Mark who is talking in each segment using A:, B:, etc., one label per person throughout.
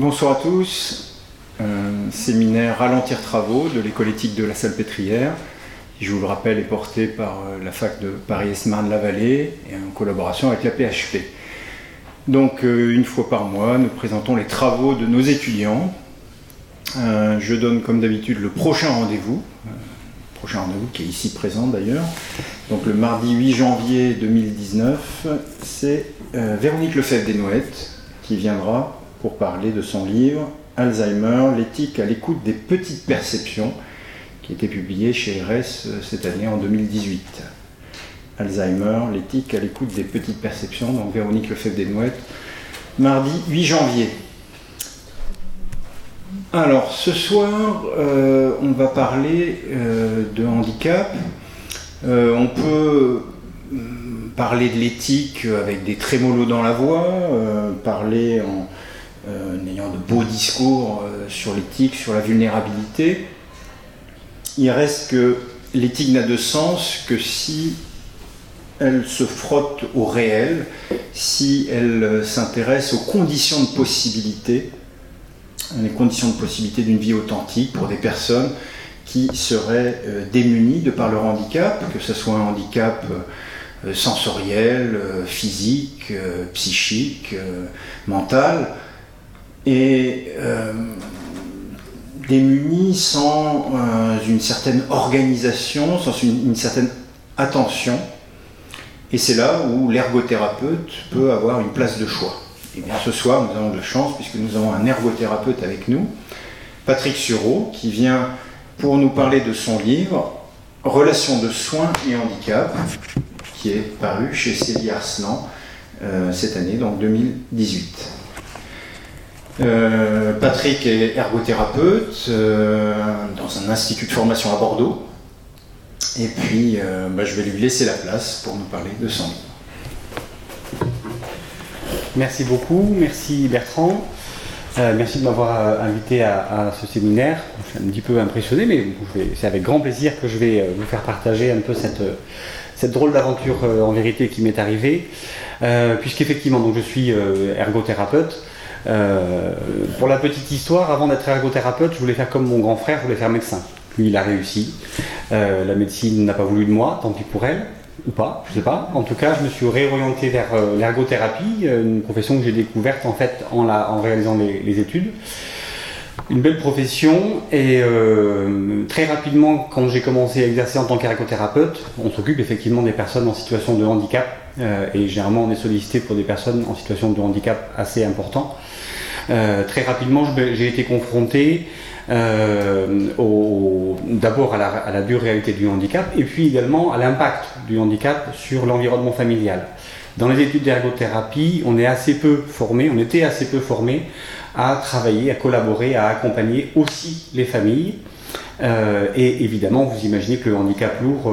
A: Bonsoir à tous. Un séminaire Ralentir travaux de l'école éthique de la Salpêtrière, qui, je vous le rappelle, est porté par euh, la fac de Paris-Esmarne-la-Vallée et en collaboration avec la PHP. Donc, euh, une fois par mois, nous présentons les travaux de nos étudiants. Euh, je donne comme d'habitude le prochain rendez-vous, prochain rendez-vous qui est ici présent d'ailleurs. Donc, le mardi 8 janvier 2019, c'est Véronique Lefebvre-Desnouettes qui viendra pour parler de son livre Alzheimer, l'éthique à l'écoute des petites perceptions, qui été publié chez RS euh, cette année en 2018. Alzheimer, l'éthique à l'écoute des petites perceptions, donc Véronique Lefebvre-Desnouettes, mardi 8 janvier. Alors, ce soir, euh, on va parler euh, de handicap. on peut mm, parler de l'éthique avec des trémolos dans la voix, parler en, en ayant de beaux discours euh, sur l'éthique, sur la vulnérabilité. Il reste que l'éthique n'a de sens que si elle se frotte au réel, si elle euh, s'intéresse aux conditions de possibilité, les conditions de possibilité d'une vie authentique pour des personnes qui seraient démunies de par leur handicap, que ce soit un handicap sensoriel, physique, psychique, mental, et euh, démunis sans euh, une certaine organisation, sans une, certaine attention. Et c'est là où l'ergothérapeute peut avoir une place de choix. Et bien ce soir, nous avons de la chance puisque nous avons un ergothérapeute avec nous, Patrick Sureau, qui vient pour nous parler de son livre Relations de soins et handicap, qui est paru chez Célie Arslan euh, cette année, donc 2018. Euh, Patrick est ergothérapeute euh, dans un institut de formation à Bordeaux. Et puis, euh, bah, je vais lui laisser la place pour nous parler de son livre.
B: Merci beaucoup, merci Bertrand. merci de m'avoir invité à, ce séminaire. Je suis un petit peu impressionné, mais c'est avec grand plaisir que je vais vous faire partager un peu cette, cette drôle d'aventure en vérité qui m'est arrivée. Puisqu'effectivement, je suis ergothérapeute. Euh, pour la petite histoire, avant d'être ergothérapeute, je voulais faire comme mon grand frère, je voulais faire médecin. Lui, il a réussi. Euh, la médecine n'a pas voulu de moi, tant pis pour elle, ou pas, je sais pas. En tout cas, je me suis réorienté vers euh, l'ergothérapie, une profession que j'ai découverte en fait en, réalisant les, études une belle profession et très rapidement quand j'ai commencé à exercer en tant qu'ergothérapeute, on s'occupe effectivement des personnes en situation de handicap et généralement on est sollicité pour des personnes en situation de handicap assez important. Euh, très rapidement, j'ai été confronté euh, d'abord à la, dure réalité du handicap et puis également à l'impact du handicap sur l'environnement familial. Dans les études d'ergothérapie, on est assez peu formé, on était assez peu formé à travailler, à collaborer, à accompagner aussi les familles. Euh, et évidemment, vous imaginez que le handicap lourd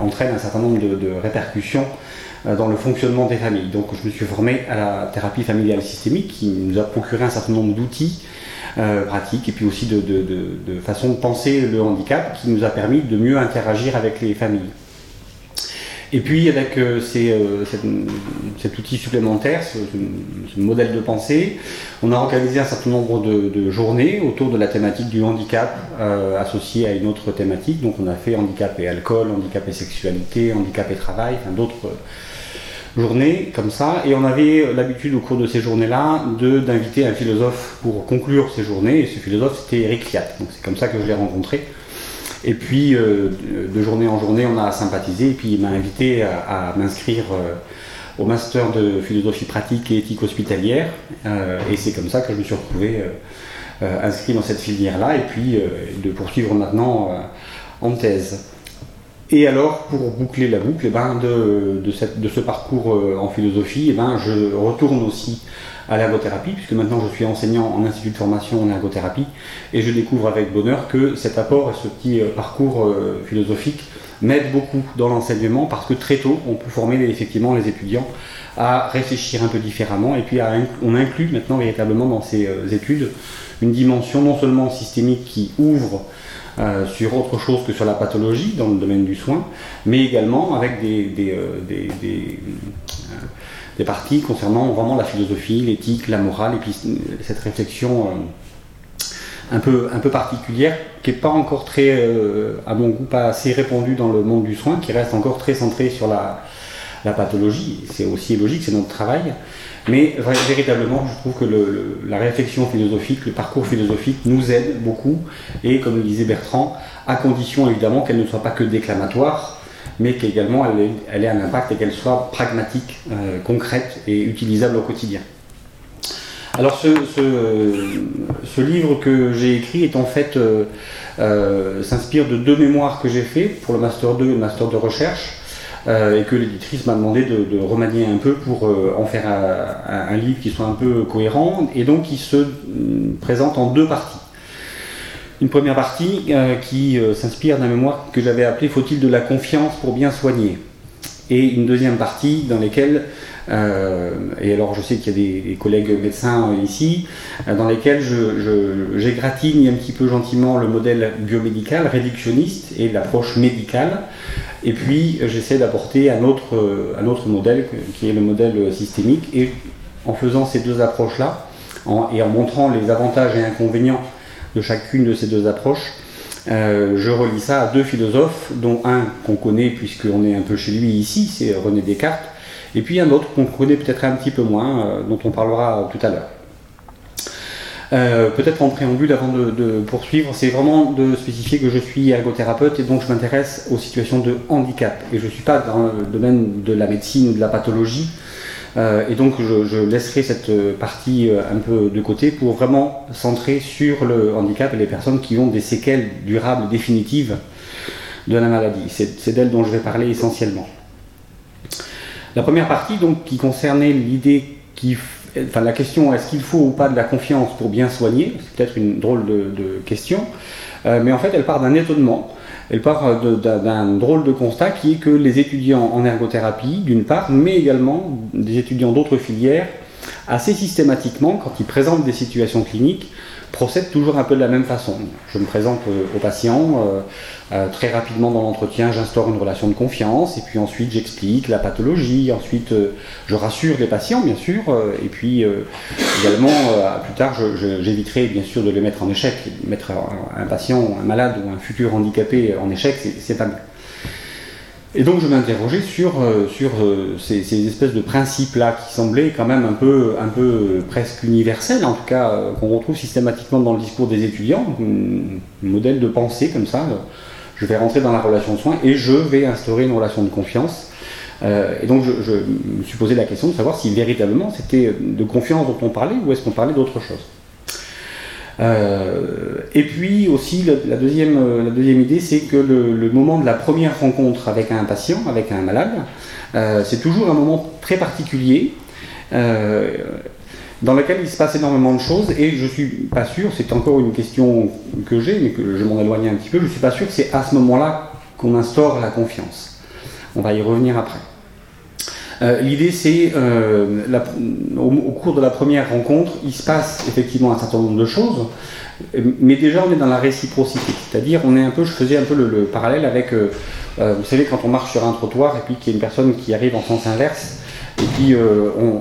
B: entraîne un certain nombre de répercussions euh, dans le fonctionnement des familles. Donc je me suis formé à la thérapie familiale systémique qui nous a procuré un certain nombre d'outils euh, pratiques et puis aussi de, de, façon de penser le handicap qui nous a permis de mieux interagir avec les familles. Et puis avec euh, cet outil supplémentaire, ce, modèle de pensée, on a organisé un certain nombre de, journées autour de la thématique du handicap euh, associée à une autre thématique. Donc on a fait handicap et alcool, handicap et sexualité, handicap et travail, enfin d'autres journées comme ça. Et on avait l'habitude au cours de ces journées-là d'inviter un philosophe pour conclure ces journées. Et ce philosophe c'était Eric Fiat. Donc c'est comme ça que je l'ai rencontré. Et puis, euh, de journée en journée, on a sympathisé. Et puis, il m'a invité à, m'inscrire euh, au master de philosophie pratique et éthique hospitalière. Euh, et c'est comme ça que je me suis retrouvé inscrit dans cette filière-là. Et puis, de poursuivre maintenant en thèse. Et alors, pour boucler la boucle, eh ben, de, de, ce parcours en philosophie, eh ben, je retourne aussi à l'ergothérapie, puisque maintenant je suis enseignant en institut de formation en ergothérapie, et je découvre avec bonheur que cet apport et ce petit euh, parcours euh, philosophique m'aide beaucoup dans l'enseignement, parce que très tôt, on peut former effectivement les étudiants à réfléchir un peu différemment, et puis on inclut maintenant véritablement dans ces euh, études une dimension non seulement systémique qui ouvre sur autre chose que sur la pathologie dans le domaine du soin, mais également avec des parties concernant vraiment la philosophie, l'éthique, la morale, et puis cette réflexion un peu, un peu particulière, qui n'est pas encore très, euh, à mon goût, pas assez répandue dans le monde du soin, qui reste encore très centrée sur la, la pathologie. C'est aussi logique, c'est notre travail. Mais véritablement, je trouve que le, la réflexion philosophique, le parcours philosophique nous aide beaucoup, et comme le disait Bertrand, à condition évidemment qu'elle ne soit pas que déclamatoire, mais qu'également elle, elle, ait un impact et qu'elle soit pragmatique, euh, concrète et utilisable au quotidien. Alors ce, ce, livre que j'ai écrit est en fait euh, euh, s'inspire de deux mémoires que j'ai fait pour le master 2 et le master de recherche et que l'éditrice m'a demandé de, remanier un peu pour en faire un, livre qui soit un peu cohérent et donc qui se présente en deux parties. Une première partie qui s'inspire d'un mémoire que j'avais appelé Faut-il de la confiance pour bien soigner? Et une deuxième partie dans laquelle euh, et alors je sais qu'il y a des, collègues médecins euh, ici, euh, dans lesquels j'égratigne un petit peu gentiment le modèle biomédical, réductionniste et l'approche médicale. Et puis j'essaie d'apporter un autre, un autre modèle qui est le modèle systémique. Et en faisant ces deux approches-là, et en montrant les avantages et inconvénients de chacune de ces deux approches, je relis ça à deux philosophes, dont un qu'on connaît puisqu'on est un peu chez lui ici, c'est René Descartes, et puis un autre qu'on connaît peut-être un petit peu moins, euh, dont on parlera tout à l'heure. Euh, peut-être en préambule avant de, poursuivre, c'est vraiment de spécifier que je suis ergothérapeute et donc je m'intéresse aux situations de handicap. Et je ne suis pas dans le domaine de la médecine ou de la pathologie. Euh, et donc je, laisserai cette partie un peu de côté pour vraiment centrer sur le handicap et les personnes qui ont des séquelles durables définitives de la maladie. C'est d'elles dont je vais parler essentiellement. La première partie, donc, qui concernait l'idée qui, enfin, la question est-ce qu'il faut ou pas de la confiance pour bien soigner? C'est peut-être une drôle de, question, euh, mais en fait, elle part d'un étonnement. Elle part d'un drôle de constat qui est que les étudiants en ergothérapie, d'une part, mais également des étudiants d'autres filières, assez systématiquement, quand ils présentent des situations cliniques, procèdent toujours un peu de la même façon. Je me présente euh, au patient, euh, euh, très rapidement dans l'entretien, j'instaure une relation de confiance, et puis ensuite j'explique la pathologie, ensuite je rassure les patients bien sûr, et puis également plus tard j'éviterai bien sûr de les mettre en échec. Mettre un, patient, un malade ou un futur handicapé en échec, c'est pas mieux. Et donc je m'interrogeais sur, euh, sur euh, ces, espèces de principes-là qui semblaient quand même un peu, un peu euh, presque universels, en tout cas qu'on retrouve systématiquement dans le discours des étudiants, un modèle de pensée comme ça. Je vais rentrer dans la relation de soins et je vais instaurer une relation de confiance. et donc je, me suis posé la question de savoir si véritablement c'était de confiance dont on parlait ou est-ce qu'on parlait d'autre chose. Euh, et puis aussi, la, deuxième, euh, la deuxième idée, c'est que le, moment de la première rencontre avec un patient, avec un malade, euh, c'est toujours un moment très particulier. dans lequel il se passe énormément de choses et je suis pas sûr, c'est encore une question que j'ai, mais que je m'en éloigne un petit peu, je suis pas sûr que c'est à ce moment-là qu'on instaure la confiance. On va y revenir après. Euh, l'idée, c'est euh, au, cours de la première rencontre, il se passe effectivement un certain nombre de choses, mais déjà on est dans la réciprocité, c'est-à-dire on est un peu, je faisais un peu le, parallèle avec, euh, vous savez, quand on marche sur un trottoir et puis qu'il y a une personne qui arrive en sens inverse, et puis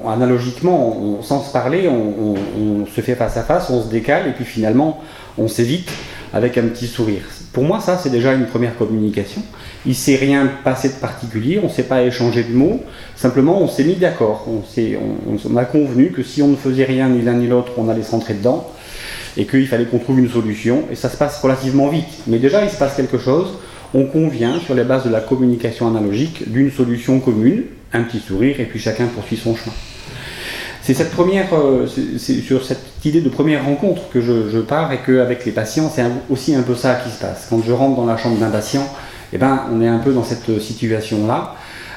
B: analogiquement, sans se parler, on, on, se fait face à face, on se décale et puis finalement on s'évite avec un petit sourire. Pour moi, ça, c'est déjà une première communication. Il ne s'est rien passé de particulier, on ne s'est pas échangé de mots, simplement on s'est mis d'accord. On, a convenu que si on ne faisait rien ni l'un ni l'autre, on allait s'entrer dedans et qu'il fallait qu'on trouve une solution. Et ça se passe relativement vite. Mais déjà, il se passe quelque chose. On convient, sur les bases de la communication analogique, d'une solution commune, un petit sourire, et puis chacun poursuit son chemin. C'est cette première, euh, c'est sur cette idée de première rencontre que je, pars et qu'avec les patients, c'est aussi un peu ça qui se passe. Quand je rentre dans la chambre d'un patient, eh ben, on est un peu dans cette situation-là,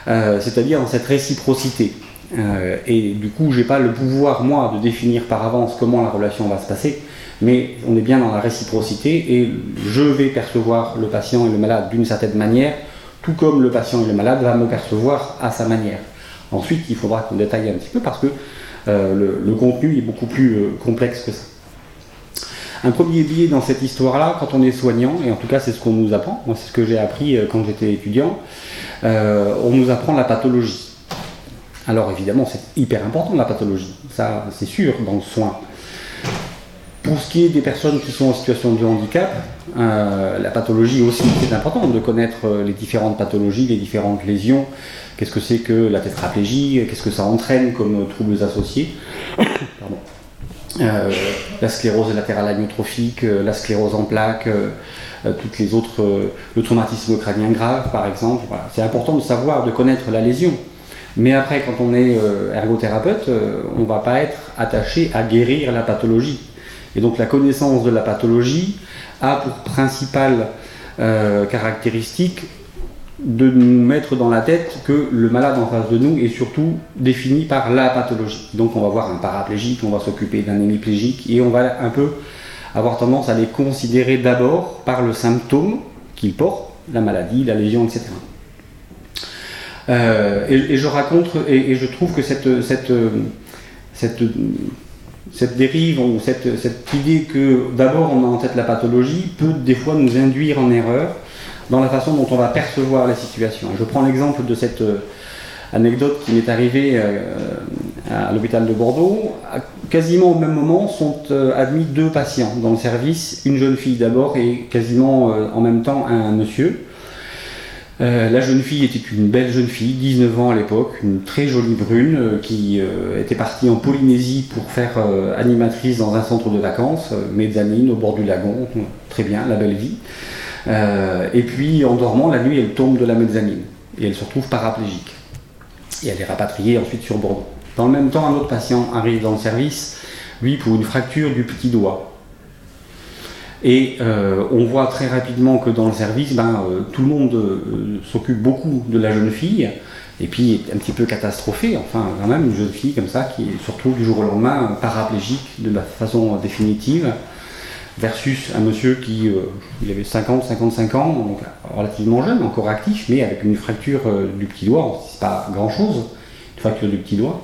B: euh, c'est-à-dire dans cette réciprocité. Euh, et du coup, j'ai pas le pouvoir, moi, de définir par avance comment la relation va se passer, mais on est bien dans la réciprocité et je vais percevoir le patient et le malade d'une certaine manière, tout comme le patient et le malade va me percevoir à sa manière. Ensuite, il faudra qu'on détaille un petit peu parce que euh, le, contenu est beaucoup plus euh, complexe que ça. Un premier biais dans cette histoire-là, quand on est soignant, et en tout cas c'est ce qu'on nous apprend, moi c'est ce que j'ai appris euh, quand j'étais étudiant, on nous apprend la pathologie. Alors évidemment, c'est hyper important la pathologie, ça c'est sûr dans le soin. Pour ce qui est des personnes qui sont en situation de handicap, la pathologie aussi, c'est important de connaître les différentes pathologies, les différentes lésions. Qu'est-ce que c'est que la tétraplégie? Qu'est-ce que ça entraîne comme troubles associés? Euh, La sclérose latérale amyotrophique, la sclérose en plaques, toutes les autres, le traumatisme crânien grave par exemple. C'est important de savoir, de connaître la lésion. Mais après, quand on est ergothérapeute, on ne va pas être attaché à guérir la pathologie. Et donc la connaissance de la pathologie a pour principale euh, caractéristique de nous mettre dans la tête que le malade en face de nous est surtout défini par la pathologie. Donc on va voir un paraplégique, on va s'occuper d'un hémiplégique et on va un peu avoir tendance à les considérer d'abord par le symptôme qu'il porte, la maladie, la lésion, etc. Euh, et, je raconte et, je trouve que cette, cette, cette cette dérive ou cette, idée que d'abord on a en tête la pathologie peut des fois nous induire en erreur dans la façon dont on va percevoir la situation. Je prends l'exemple de cette euh, anecdote qui m'est arrivée euh, à l'hôpital de Bordeaux. quasiment au même moment sont euh, admis deux patients dans le service, une jeune fille d'abord et quasiment en même temps un monsieur. La jeune fille était une belle jeune fille, 19 ans à l'époque, une très jolie brune, qui était partie en Polynésie pour faire animatrice dans un centre de vacances, mezzanine au bord du lagon, très bien, la belle vie. Et puis en dormant, la nuit, elle tombe de la mezzanine et elle se retrouve paraplégique. Et elle est rapatriée ensuite sur Bordeaux. Dans le même temps, un autre patient arrive dans le service, lui pour une fracture du petit doigt. Et euh, on voit très rapidement que dans le service, ben, euh, tout le monde euh, s'occupe beaucoup de la jeune fille, et puis est un petit peu catastrophé, enfin quand même une jeune fille comme ça qui se retrouve du jour au lendemain paraplégique de la façon définitive, versus un monsieur qui il avait 50, 55 ans, donc relativement jeune, encore actif, mais avec une fracture du petit doigt, c'est pas grand chose, une fracture du petit doigt.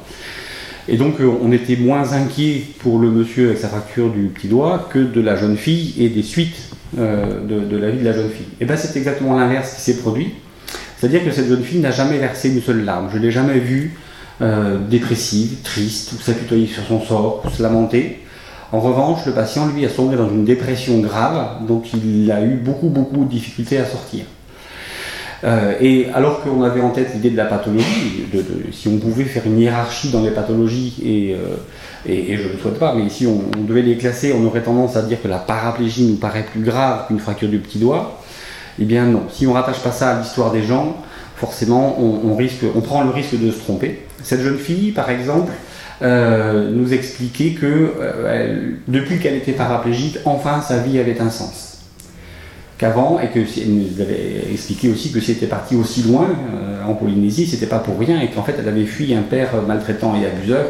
B: Et donc euh, on était moins inquiet pour le monsieur avec sa fracture du petit doigt que de la jeune fille et des suites euh, de, la vie de la jeune fille. Et bien c'est exactement l'inverse qui s'est produit. C'est-à-dire que cette jeune fille n'a jamais versé une seule larme. Je ne l'ai jamais vue euh, dépressive, triste, ou s'apitoyer sur son sort, ou se lamenter. En revanche, le patient, lui, a tombé dans une dépression grave, donc il a eu beaucoup, beaucoup de difficultés à sortir. Euh, et alors qu'on avait en tête l'idée de la pathologie, si on pouvait faire une hiérarchie dans les pathologies, et, euh, je ne le souhaite pas, mais si on, devait les classer, on aurait tendance à dire que la paraplégie nous paraît plus grave qu'une fracture du petit doigt. Eh bien non, si on ne rattache pas ça à l'histoire des gens, forcément on prend le risque de se tromper. Cette jeune fille, par exemple, euh, nous expliquait que depuis qu'elle était paraplégique, enfin sa vie avait un sens qu'avant, et que nous avait expliqué aussi que si elle était partie aussi loin, euh, en Polynésie, c'était pas pour rien, et qu'en fait elle avait fui un père maltraitant et abuseur,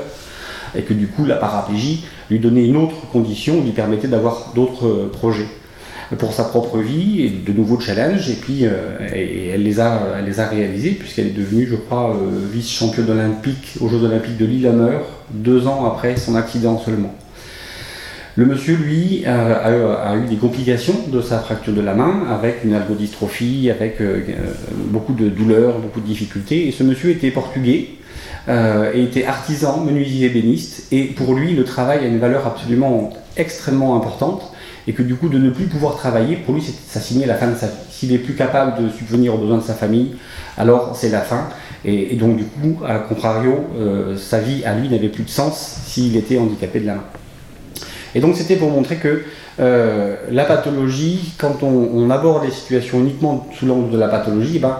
B: et que du coup la paraplégie lui donnait une autre condition, lui permettait d'avoir d'autres projets pour sa propre vie, et de nouveaux challenges, et puis euh, et elle, les a, elle les a réalisés, puisqu'elle est devenue, je crois, euh, vice-championne olympique aux Jeux olympiques de Lillehammer, deux ans après son accident seulement. Le monsieur, lui, a, eu des complications de sa fracture de la main, avec une algodystrophie, avec euh, euh, beaucoup de douleurs, beaucoup de difficultés. Et ce monsieur était portugais, euh, et était artisan, menuisier ébéniste. Et pour lui, le travail a une valeur absolument extrêmement importante. Et que du coup, de ne plus pouvoir travailler, pour lui, ça signait la fin de sa vie. S'il est plus capable de subvenir aux besoins de sa famille, alors c'est la fin. Et, donc, du coup, à contrario, sa vie à lui n'avait plus de sens s'il était handicapé de la main. Et donc c'était pour montrer que euh, la pathologie, quand on, aborde les situations uniquement sous l'angle de la pathologie, ben,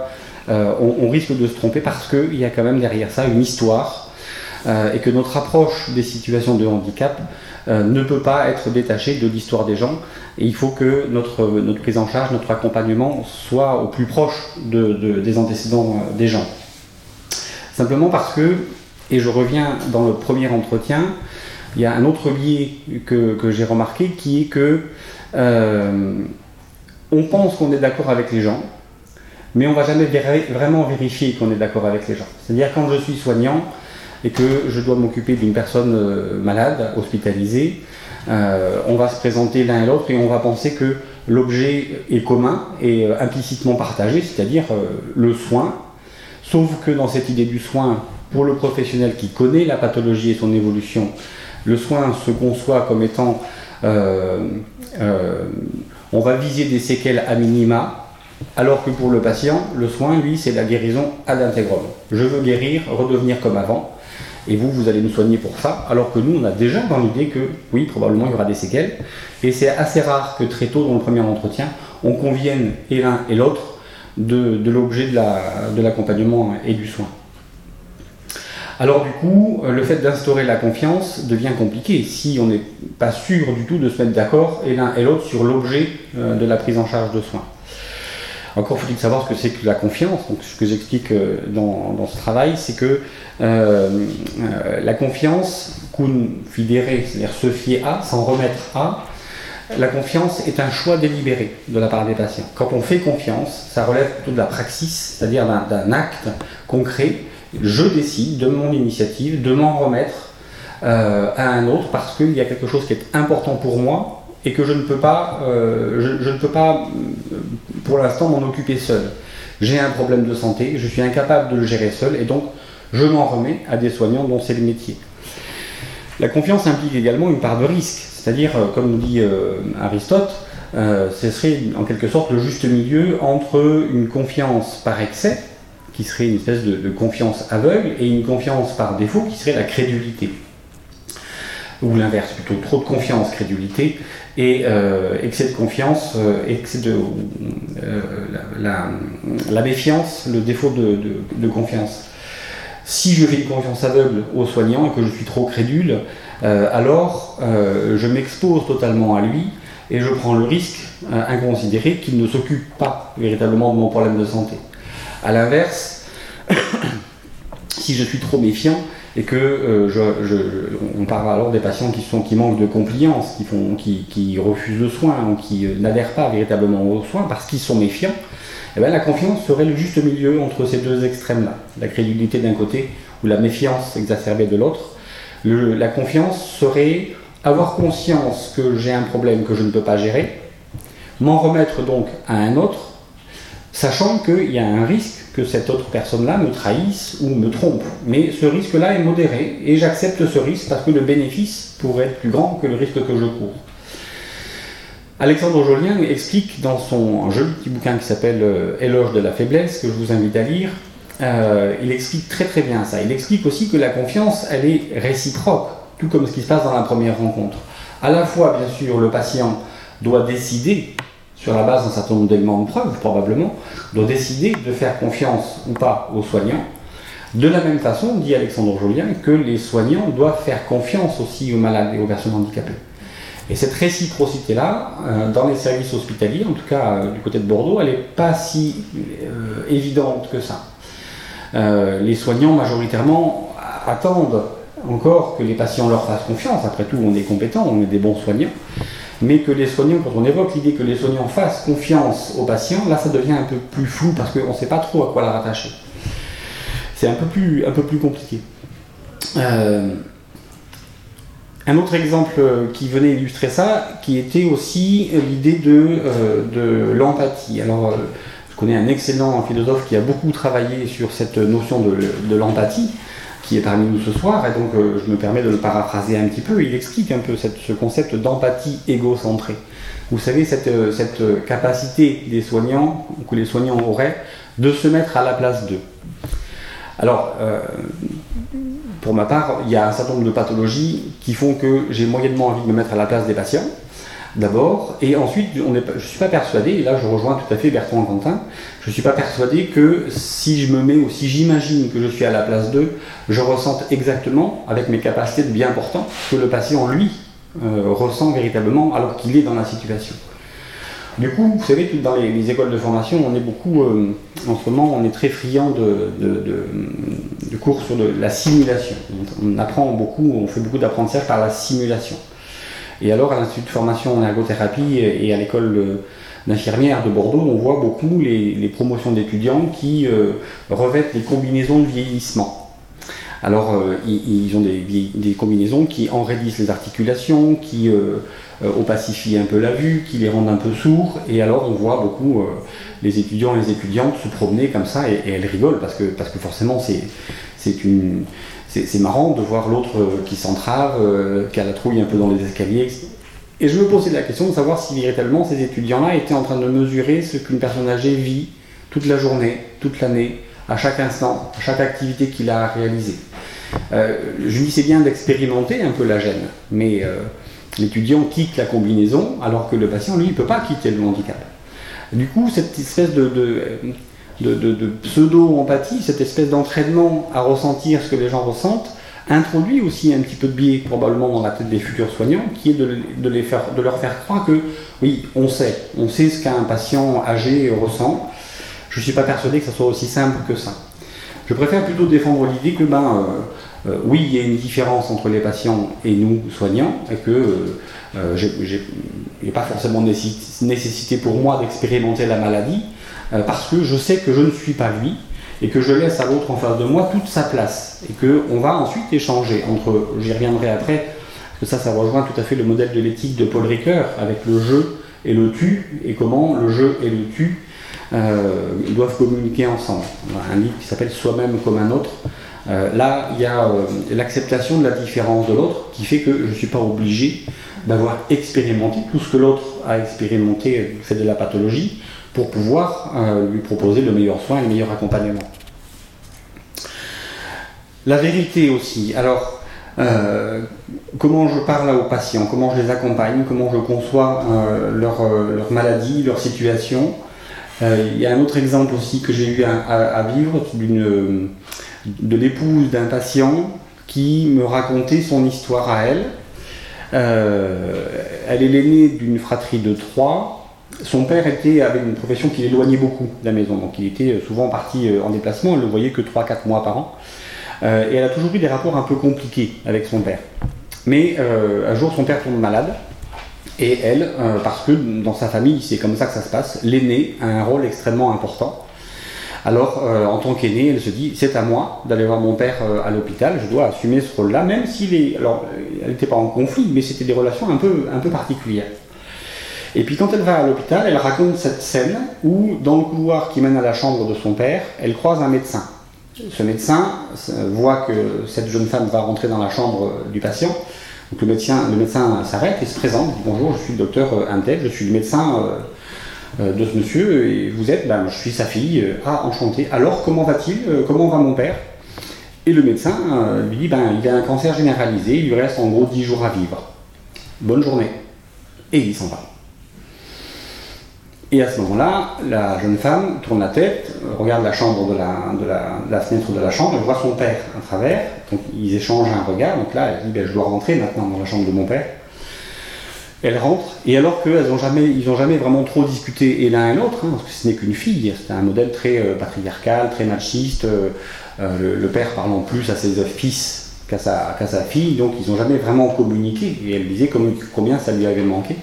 B: euh, on, risque de se tromper parce qu'il y a quand même derrière ça une histoire euh, et que notre approche des situations de handicap ne peut pas être détachée de l'histoire des gens et il faut que notre, prise en charge, notre accompagnement soit au plus proche des antécédents des gens. Simplement parce que, et je reviens dans le premier entretien, il y a un autre biais que, j'ai remarqué qui est que euh, on pense qu'on est d'accord avec les gens, mais on va jamais vraiment vérifier qu'on est d'accord avec les gens. C'est-à-dire quand je suis soignant et que je dois m'occuper d'une personne euh, malade, hospitalisée, euh, on va se présenter l'un et l'autre et on va penser que l'objet est commun et implicitement partagé, c'est-à-dire le soin, sauf que dans cette idée du soin, pour le professionnel qui connaît la pathologie et son évolution, le soin se conçoit comme étant euh, euh, on va viser des séquelles à minima, alors que pour le patient, le soin, lui, c'est la guérison ad integrum. Je veux guérir, redevenir comme avant, et vous, vous allez nous soigner pour ça, alors que nous, on a déjà dans l'idée que, oui, probablement, il y aura des séquelles, et c'est assez rare que très tôt dans le premier entretien, on convienne et l'un et l'autre de, l'objet de l'accompagnement et du soin. Alors du coup, le fait d'instaurer la confiance devient compliqué si on n'est pas sûr du tout de se mettre d'accord et l'un et l'autre sur l'objet euh, de la prise en charge de soins. Encore faut-il savoir ce que c'est que la confiance. Donc, ce que j'explique euh, dans, ce travail, c'est que euh, la confiance, cum fidere, c'est-à-dire se fier à, s'en remettre à, la confiance est un choix délibéré de la part des patients. Quand on fait confiance, ça relève plutôt de la praxis, c'est-à-dire d'un acte concret. Je décide de mon initiative de m'en remettre euh, à un autre parce qu'il y a quelque chose qui est important pour moi et que je ne peux pas, euh, je, ne peux pas euh, pour l'instant m'en occuper seul. J'ai un problème de santé, je suis incapable de le gérer seul et donc je m'en remets à des soignants dont c'est le métier. La confiance implique également une part de risque. C'est-à-dire, euh, comme nous dit euh, Aristote, ce serait en quelque sorte le juste milieu entre une confiance par excès, qui serait une espèce de, confiance aveugle, et une confiance par défaut, qui serait la crédulité. Ou l'inverse, plutôt trop de confiance, crédulité, et excès de confiance, excès de la, méfiance, le défaut de, confiance. Si je fais une confiance aveugle aux soignants et que je suis trop crédule, euh, alors euh, je m'expose totalement à lui et je prends le risque euh, inconsidéré qu'il ne s'occupe pas véritablement de mon problème de santé. A l'inverse, si je suis trop méfiant et que on parle alors des patients qui, manquent de compliance, qui, refusent le soin ou qui n'adhèrent pas véritablement aux soins parce qu'ils sont méfiants, eh bien, la confiance serait le juste milieu entre ces deux extrêmes-là. La crédulité d'un côté ou la méfiance exacerbée de l'autre la confiance serait avoir conscience que j'ai un problème que je ne peux pas gérer, m'en remettre donc à un autre, sachant qu'il y a un risque que cette autre personne-là me trahisse ou me trompe. Mais ce risque-là est modéré et j'accepte ce risque parce que le bénéfice pourrait être plus grand que le risque que je cours. Alexandre Jolien explique dans son joli petit bouquin qui s'appelle euh, Éloge de la faiblesse, que je vous invite à lire, euh, il explique très très bien ça. Il explique aussi que la confiance, elle est réciproque, tout comme ce qui se passe dans la première rencontre. À la fois, bien sûr, le patient doit décider, sur la base d'un certain nombre d'éléments de preuve, probablement, doit décider de faire confiance ou pas aux soignants. De la même façon, dit Alexandre Jolien, que les soignants doivent faire confiance aussi aux malades et aux personnes handicapées. Et cette réciprocité-là, euh, dans les services hospitaliers, en tout cas euh, du côté de Bordeaux, elle n'est pas si évidente que ça. Euh, les soignants majoritairement attendent encore que les patients leur fassent confiance. Après tout, on est compétent, on est des bons soignants. Mais que les soignants, quand on évoque l'idée que les soignants fassent confiance aux patients, là ça devient un peu plus flou parce qu'on ne sait pas trop à quoi la rattacher. C'est un, peu plus, un peu plus compliqué. Euh, un autre exemple qui venait illustrer ça, qui était aussi l'idée de, euh, de l'empathie. Alors, je connais un excellent philosophe qui a beaucoup travaillé sur cette notion de, l'empathie, qui est parmi nous ce soir, et donc euh, je me permets de le paraphraser un petit peu. Il explique un peu ce concept d'empathie égocentrée. Vous savez, cette, euh, cette, capacité des soignants, que les soignants auraient, de se mettre à la place d'eux. Alors, euh, pour ma part, il y a un certain nombre de pathologies qui font que j'ai moyennement envie de me mettre à la place des patients d'abord, et ensuite, je ne suis pas persuadé, et là je rejoins tout à fait Bertrand Quentin, je ne suis pas persuadé que si je me mets ou si j'imagine que je suis à la place d'eux, je ressente exactement, avec mes capacités de bien important, que le patient, lui, euh, ressent véritablement alors qu'il est dans la situation. Du coup, vous savez, dans les, écoles de formation, on est beaucoup, euh, en ce moment, on est très friand de cours sur la simulation. On apprend beaucoup, on fait beaucoup d'apprentissage par la simulation. Et alors, à l'Institut de formation en ergothérapie et à l'école d'infirmières de Bordeaux, on voit beaucoup les, promotions d'étudiants qui euh, revêtent des combinaisons de vieillissement. Alors, euh, ils, ont des, combinaisons qui enraidissent les articulations, qui euh, opacifient un peu la vue, qui les rendent un peu sourds. Et alors, on voit beaucoup les étudiants et les étudiantes se promener comme ça et, elles rigolent parce que, parce que forcément, c'est une, c'est marrant de voir l'autre qui s'entrave, qui a la trouille un peu dans les escaliers. Et je me posais la question de savoir si véritablement ces étudiants-là étaient en train de mesurer ce qu'une personne âgée vit toute la journée, toute l'année, à chaque instant, à chaque activité qu'il a réalisée. Euh, je lui dis c'est bien d'expérimenter un peu la gêne, mais euh, l'étudiant quitte la combinaison alors que le patient, lui, ne peut pas quitter le handicap. Du coup, cette espèce de, pseudo-empathie, cette espèce d'entraînement à ressentir ce que les gens ressentent, introduit aussi un petit peu de biais probablement dans la tête des futurs soignants, qui est de, les faire, de leur faire croire que oui, on sait, on sait ce qu'un patient âgé ressent. Je ne suis pas persuadé que ça soit aussi simple que ça. Je préfère plutôt défendre l'idée que ben, euh, euh, oui, il y a une différence entre les patients et nous, soignants, et que euh, il n'y a pas forcément nécessité pour moi d'expérimenter la maladie, parce que je sais que je ne suis pas lui, et que je laisse à l'autre en face de moi toute sa place, et qu'on va ensuite échanger entre, j'y reviendrai après, parce que ça, ça rejoint tout à fait le modèle de l'éthique de Paul Ricoeur, avec le jeu et le tu, et comment le jeu et le tu euh, doivent communiquer ensemble. un livre qui s'appelle Soi-même comme un autre. Euh, là, il y a euh, l'acceptation de la différence de l'autre qui fait que je ne suis pas obligé d'avoir expérimenté tout ce que l'autre a expérimenté fait de la pathologie pour pouvoir lui proposer le meilleur soin et le meilleur accompagnement. La vérité aussi. Alors, comment je parle aux patients, comment je les accompagne, comment je conçois leur, leur, maladie, leur situation, euh, il y a un autre exemple aussi que j'ai eu à, vivre de l'épouse d'un patient qui me racontait son histoire à elle. Euh, elle est l'aînée d'une fratrie de trois. Son père était, avait une profession qui l'éloignait beaucoup de la maison, donc il était souvent parti euh, en déplacement, elle ne le voyait que 3-4 mois par an. et elle a toujours eu des rapports un peu compliqués avec son père. Mais un jour, son père tombe malade, et elle, euh, parce que dans sa famille, c'est comme ça que ça se passe, l'aîné a un rôle extrêmement important. Alors, euh, en tant qu'aîné, elle se dit, c'est à moi d'aller voir mon père euh, à l'hôpital, je dois assumer ce rôle-là, même s'il est... Alors, elle n'était pas en conflit, mais c'était des relations un peu, un peu particulières. Et puis quand elle va à l'hôpital, elle raconte cette scène où, dans le couloir qui mène à la chambre de son père, elle croise un médecin. Ce médecin voit que cette jeune femme va rentrer dans la chambre du patient donc le médecin, le médecin s'arrête et se présente, dit bonjour, je suis le docteur euh, Intel, je suis le médecin euh, euh, de ce monsieur, et vous êtes, ben, je suis sa fille, ah enchanté, alors comment va-t-il, comment va mon père? Et le médecin lui dit, ben, il a un cancer généralisé, il lui reste en gros 10 jours à vivre. Bonne journée. Et il s'en va. Et à ce moment-là, la jeune femme tourne la tête, regarde la chambre de la, fenêtre de la chambre, elle voit son père à travers, donc ils échangent un regard, donc là elle dit ben, je dois rentrer maintenant dans la chambre de mon père. Elle rentre, et alors qu'ils n'ont jamais, ils jamais vraiment trop discuté et l'un et l'autre, hein, parce que ce n'est qu'une fille, c'est un modèle très euh, patriarcal, très machiste, euh, euh, le, père parlant plus à ses fils qu'à sa, sa, fille, donc ils n'ont jamais vraiment communiqué, et elle disait combien ça lui avait manqué.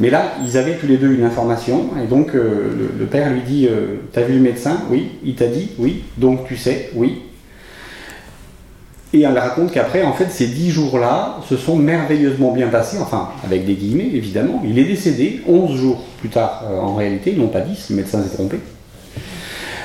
B: Mais là, ils avaient tous les deux une information, et donc euh, le, père lui dit euh, T'as vu le médecin? Oui. Il t'a dit Oui. Donc tu sais Oui. Et elle raconte qu'après, en fait, ces dix jours-là se sont merveilleusement bien passés, enfin, avec des guillemets, évidemment. Il est décédé 11 jours plus tard, euh, en réalité, non pas 10, le médecin s'est trompé.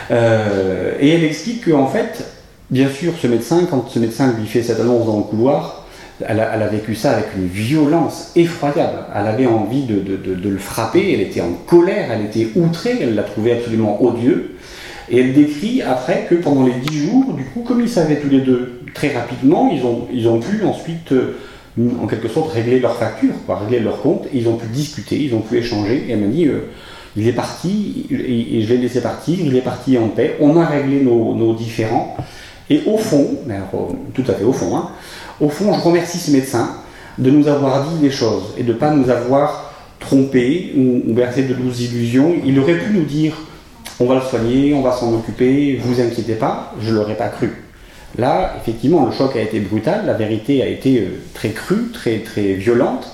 B: et elle explique qu'en fait, bien sûr, ce médecin, quand ce médecin lui fait cette annonce dans le couloir, elle a, vécu ça avec une violence effroyable. Elle avait envie de, le frapper, elle était en colère, elle était outrée, elle l'a trouvé absolument odieux. Et elle décrit après que pendant les dix jours, du coup, comme ils savaient tous les deux très rapidement, ils ont, pu ensuite, euh, en quelque sorte, régler leur facture, régler leur compte, et ils ont pu discuter, ils ont pu échanger. Et elle m'a dit, euh, il est parti, et, je l'ai laissé partir, il est parti en paix, on a réglé nos, différends. Et au fond, tout à fait au fond, hein, au fond, je remercie ce médecin de nous avoir dit les choses et de ne pas nous avoir trompés ou, versé de douces illusions. Il aurait pu nous dire on va le soigner, on va s'en occuper, vous inquiétez pas, je ne l'aurais pas cru. Là, effectivement, le choc a été brutal, la vérité a été euh, très crue, très, très violente,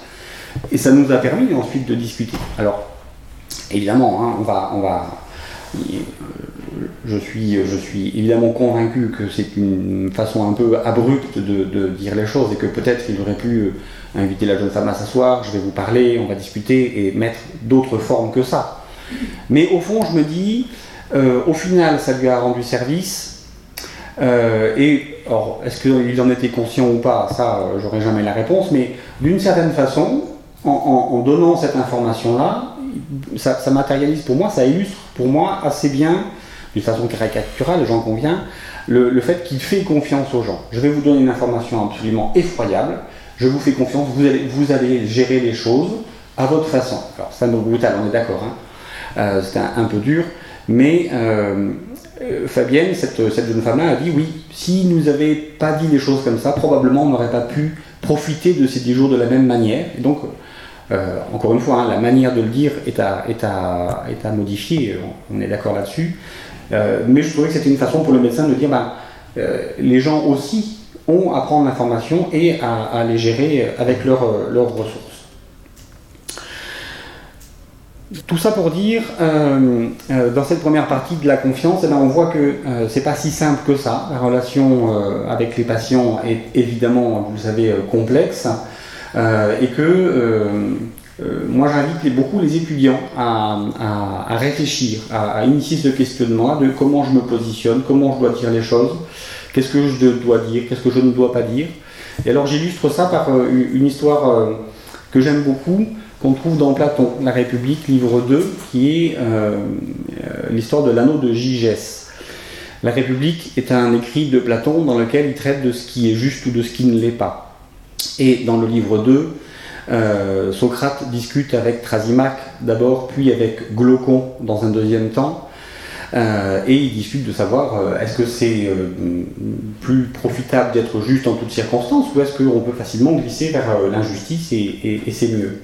B: et ça nous a permis ensuite de discuter. Alors, évidemment, hein, on va, on va je suis, je suis évidemment convaincu que c'est une façon un peu abrupte de, dire les choses et que peut-être il aurait pu euh, inviter la jeune femme à s'asseoir, je vais vous parler, on va discuter et mettre d'autres formes que ça. Mais au fond, je me dis, euh, au final, ça lui a rendu service. et alors, est-ce qu'ils en étaient conscients ou pas? Ça, j'aurais jamais la réponse, mais d'une certaine façon, en, donnant cette information-là, ça, matérialise pour moi, ça illustre pour moi assez bien, d'une façon caricaturale, j'en conviens, le, fait qu'il fait confiance aux gens. Je vais vous donner une information absolument effroyable, je vous fais confiance, vous allez, gérer les choses à votre façon. Alors, c'est un mot brutal, on est d'accord, hein euh, c'était un, peu dur, mais euh, euh, Fabienne, cette, jeune femme-là, a dit oui, s'il nous avait pas dit les choses comme ça, probablement on n'aurait pas pu profiter de ces dix jours de la même manière. Et donc, encore une fois, hein, la manière de le dire est à, est à modifier, on est d'accord là-dessus. Mais je trouvais que c'était une façon pour le médecin de dire ben, les gens aussi ont à prendre l'information et à, les gérer avec leurs ressources. Tout ça pour dire, euh, euh, dans cette première partie de la confiance, eh ben, on voit que euh, c'est pas si simple que ça. La relation avec les patients est évidemment, vous le savez, complexe, et que moi j'invite beaucoup les étudiants à, réfléchir, à, initier ce questionnement de comment je me positionne, comment je dois dire les choses, qu'est-ce que je dois dire, qu'est-ce que je ne dois pas dire. Et alors j'illustre ça par une histoire que j'aime beaucoup qu'on trouve dans Platon, La République, livre 2, qui est euh, euh, l'histoire de l'anneau de Gigès. La République est un écrit de Platon dans lequel il traite de ce qui est juste ou de ce qui ne l'est pas. Et dans le livre 2, euh, Socrate discute avec Thrasymach d'abord, puis avec Glaucon dans un deuxième temps, et il discute de savoir est-ce que c'est plus profitable d'être juste en toutes circonstances ou est-ce qu'on peut facilement glisser vers l'injustice et c'est mieux.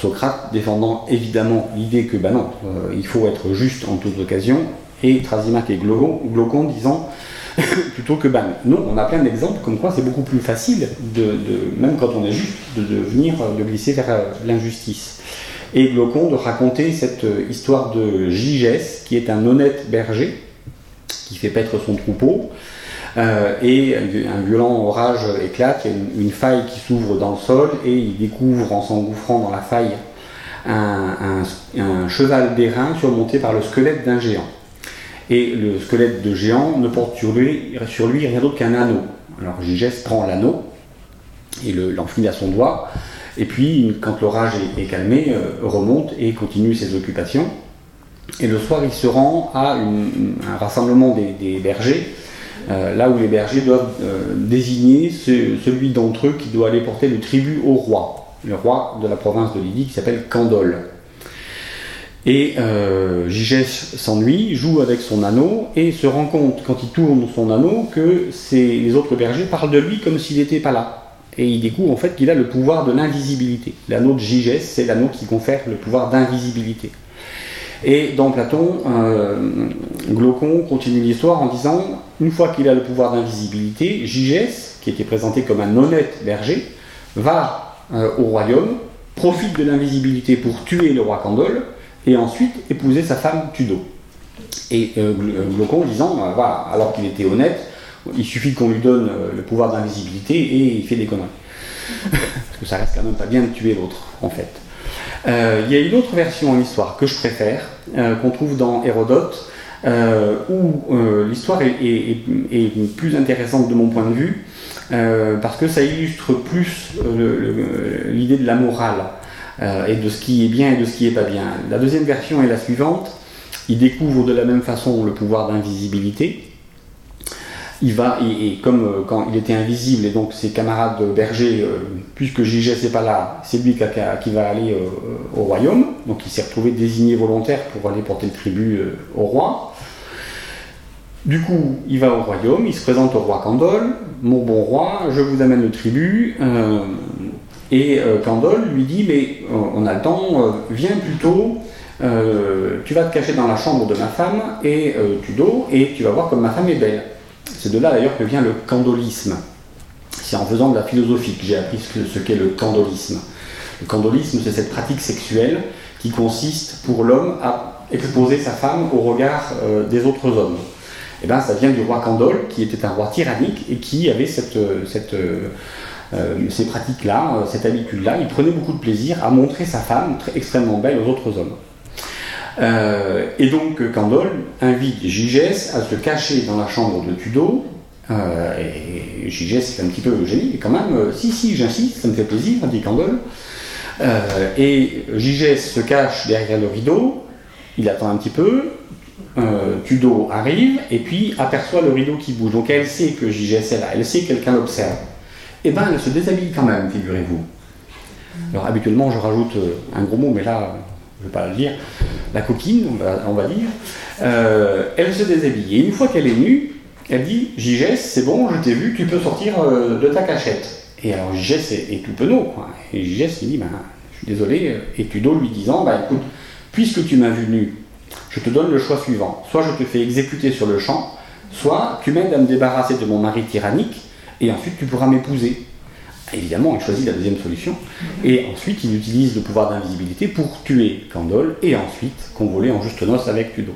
B: Socrate défendant évidemment l'idée que ben non, euh, il faut être juste en toute occasion, et Thrasymach et Glaucon, disant plutôt que ben non, on a plein d'exemples comme quoi c'est beaucoup plus facile, de, même quand on est juste, de, venir, de glisser vers euh, l'injustice. Et Glaucon de raconter cette euh, histoire de Gigès, qui est un honnête berger, qui fait paître son troupeau, euh, et un violent orage éclate, il y a une, faille qui s'ouvre dans le sol et il découvre en s'engouffrant dans la faille un, cheval d'airain surmonté par le squelette d'un géant. Et le squelette de géant ne porte sur lui, rien d'autre qu'un anneau. Alors Gigès prend l'anneau et l'enfile à son doigt, et puis quand l'orage est, calmé, euh, remonte et continue ses occupations. Et le soir, il se rend à un rassemblement des bergers euh, là où les bergers doivent euh, désigner celui d'entre eux qui doit aller porter le tribut au roi, le roi de la province de Lydie qui s'appelle Candole. Et euh, Gigès s'ennuie, joue avec son anneau et se rend compte quand il tourne son anneau que les autres bergers parlent de lui comme s'il n'était pas là. Et il découvre en fait qu'il a le pouvoir de l'invisibilité. L'anneau de Gigès, c'est l'anneau qui confère le pouvoir d'invisibilité. Et dans Platon, euh, Glaucon continue l'histoire en disant, une fois qu'il a le pouvoir d'invisibilité, Gigès, qui était présenté comme un honnête berger, va euh, au royaume, profite de l'invisibilité pour tuer le roi Candole, et ensuite épouser sa femme Tudo. Et euh, Glaucon disant, voilà, alors qu'il était honnête, il suffit qu'on lui donne le pouvoir d'invisibilité et il fait des conneries. Parce que ça reste quand même pas bien de tuer l'autre, en fait. Euh, il y a une autre version en histoire que je préfère, euh, qu'on trouve dans Hérodote, euh, où l'histoire est, plus intéressante de mon point de vue, parce que ça illustre plus l'idée de la morale et de ce qui est bien et de ce qui est pas bien. La deuxième version est la suivante. Il découvre de la même façon le pouvoir d'invisibilité, il va, et, comme euh, quand il était invisible, et donc ses camarades bergers, euh, puisque Gigès n'est pas là, c'est lui qui, va aller euh, au royaume, donc il s'est retrouvé désigné volontaire pour aller porter le tribut au roi. Du coup, il va au royaume, il se présente au roi Candole, mon bon roi, je vous amène le tribut, et Candole lui dit, mais on a le temps, viens plutôt, tu vas te cacher dans la chambre de ma femme, et tu dos, et tu vas voir comme ma femme est belle. C'est de là d'ailleurs que vient le candolisme. C'est en faisant de la philosophie que j'ai appris ce qu'est le candolisme. Le candolisme, c'est cette pratique sexuelle qui consiste pour l'homme à exposer sa femme au regard euh, des autres hommes. Et eh bien, ça vient du roi Candole, qui était un roi tyrannique et qui avait cette, euh, ces pratiques-là, cette habitude-là. Il prenait beaucoup de plaisir à montrer sa femme extrêmement belle aux autres hommes. Euh, et donc Candole invite Gigès à se cacher dans la chambre de Tudo Euh, et JG c'est un petit peu gêné, mais quand même, si, si, j'insiste, ça me fait plaisir, dit Candole. et JG se cache derrière le rideau, il attend un petit peu, Tudo arrive, et puis aperçoit le rideau qui bouge. Donc elle sait que JGS est là, elle sait que quelqu'un l'observe. Eh bien elle se déshabille quand même, figurez-vous. Alors habituellement je rajoute un gros mot, mais là je ne vais pas le dire, la coquine, on va, dire, euh, elle se déshabille. Et une fois qu'elle est nue, elle dit JGS, c'est bon, je t'ai vu, tu peux sortir euh, de ta cachette. Et alors JGS est, tout penaud. Et JGS il dit ben, Je suis désolé. Et Tudo lui disant bah, Écoute, puisque tu m'as vu nu, je te donne le choix suivant. Soit je te fais exécuter sur le champ, soit tu m'aides à me débarrasser de mon mari tyrannique, et ensuite tu pourras m'épouser. Évidemment, il choisit la deuxième solution. Et ensuite, il utilise le pouvoir d'invisibilité pour tuer Candole et ensuite convoler en juste noce avec Tudo.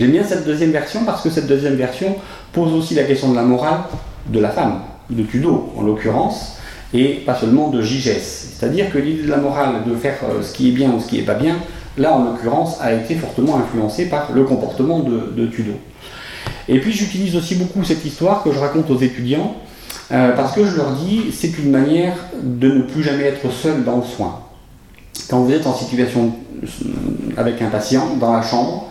B: J'aime bien cette deuxième version parce que cette deuxième version pose aussi la question de la morale de la femme, de Tudo en l'occurrence, et pas seulement de Gigès. C'est-à-dire que l'idée de la morale de faire euh, ce qui est bien ou ce qui n'est pas bien, là en l'occurrence, a été fortement influencée par le comportement de, de Tudo. Et puis j'utilise aussi beaucoup cette histoire que je raconte aux étudiants euh, parce que je leur dis, c'est une manière de ne plus jamais être seul dans le soin. Quand vous êtes en situation euh, avec un patient dans la chambre,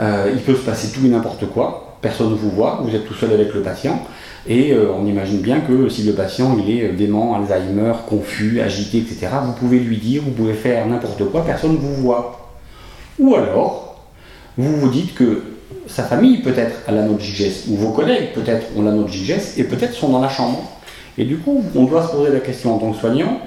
B: euh, il peut se passer tout et n'importe quoi. Personne ne vous voit, vous êtes tout seul avec le patient. Et on imagine bien que si le patient il est dément, Alzheimer, confus, agité, etc., vous pouvez lui dire, vous pouvez faire n'importe quoi, personne ne vous voit. Ou alors, vous vous dites que sa famille peut-être a la note JGS, ou vos collègues peut-être ont la note JGS, et peut-être sont dans la chambre. Et du coup, on doit se poser la question en tant que soignant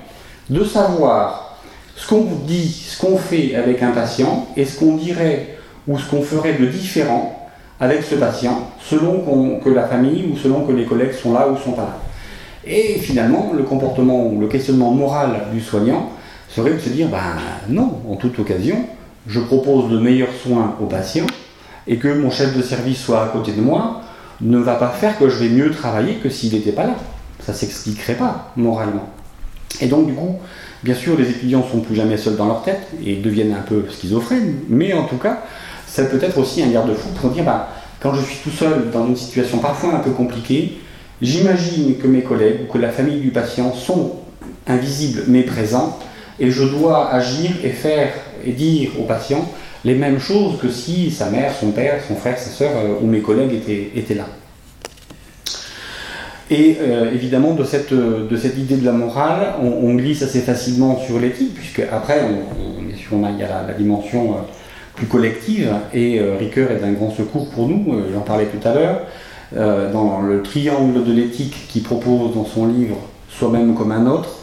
B: de savoir ce qu'on dit, ce qu'on fait avec un patient, et ce qu'on dirait ou ce qu'on ferait de différent avec ce patient, selon que la famille ou selon que les collègues sont là ou sont pas là. Et finalement, le comportement ou le questionnement moral du soignant serait de se dire, ben non, en toute occasion, je propose de meilleurs soins aux patients, et que mon chef de service soit à côté de moi, ne va pas faire que je vais mieux travailler que s'il n'était pas là. Ça ne s'expliquerait pas moralement. Et donc du coup, bien sûr, les étudiants sont plus jamais seuls dans leur tête et deviennent un peu schizophrènes, mais en tout cas, ça peut être aussi un garde-fou pour dire, bah, quand je suis tout seul dans une situation parfois un peu compliquée, j'imagine que mes collègues ou que la famille du patient sont invisibles mais présents, et je dois agir et faire et dire au patient les mêmes choses que si sa mère, son père, son frère, sa soeur euh, ou mes collègues étaient, là. Et euh, évidemment, de cette, de cette idée de la morale, on, glisse assez facilement sur l'éthique, puisque après, on, il y a la, dimension euh, plus collective, et Ricoeur est d'un grand secours pour nous, j'en parlais tout à l'heure, dans le triangle de l'éthique qu'il propose dans son livre Soi-même comme un autre,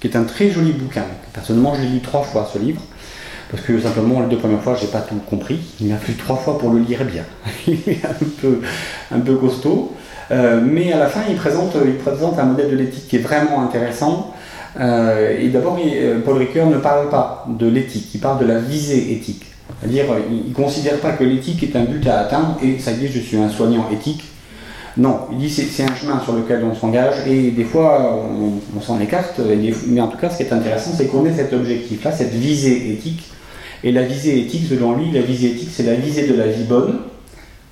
B: qui est un très joli bouquin. Personnellement, je l'ai lu trois fois, ce livre. Parce que simplement, les deux premières fois, j'ai pas tout compris. Il m'a fallu trois fois pour le lire bien. il est un peu, un peu costaud. Euh, mais à la fin, il présente, il présente un modèle de l'éthique qui est vraiment intéressant. Euh, et d'abord, euh, Paul Ricoeur ne parle pas de l'éthique, il parle de la visée éthique. C'est-à-dire, il ne considère pas que l'éthique est un but à atteindre et ça y est, je suis un soignant éthique. Non, il dit c'est c'est un chemin sur lequel on s'engage et des fois on, s'en écarte, mais en tout cas ce qui est intéressant c'est qu'on ait cet objectif-là, cette visée éthique et la visée éthique, selon lui, la visée éthique, c'est la visée de la vie bonne,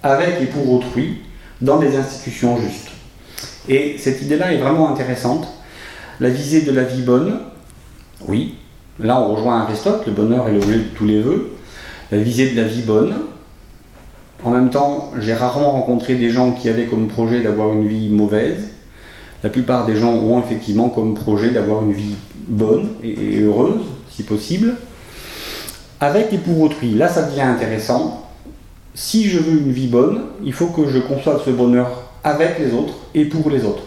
B: avec et pour autrui, dans des institutions justes. Et cette idée-là est vraiment intéressante. La visée de la vie bonne, oui, là on rejoint Aristote, le bonheur est le de tous les vœux. La visée de la vie bonne. En même temps, j'ai rarement rencontré des gens qui avaient comme projet d'avoir une vie mauvaise. La plupart des gens ont effectivement comme projet d'avoir une vie bonne et heureuse, si possible avec et pour autrui. Là, ça devient intéressant. Si je veux une vie bonne, il faut que je conçoive ce bonheur avec les autres et pour les autres.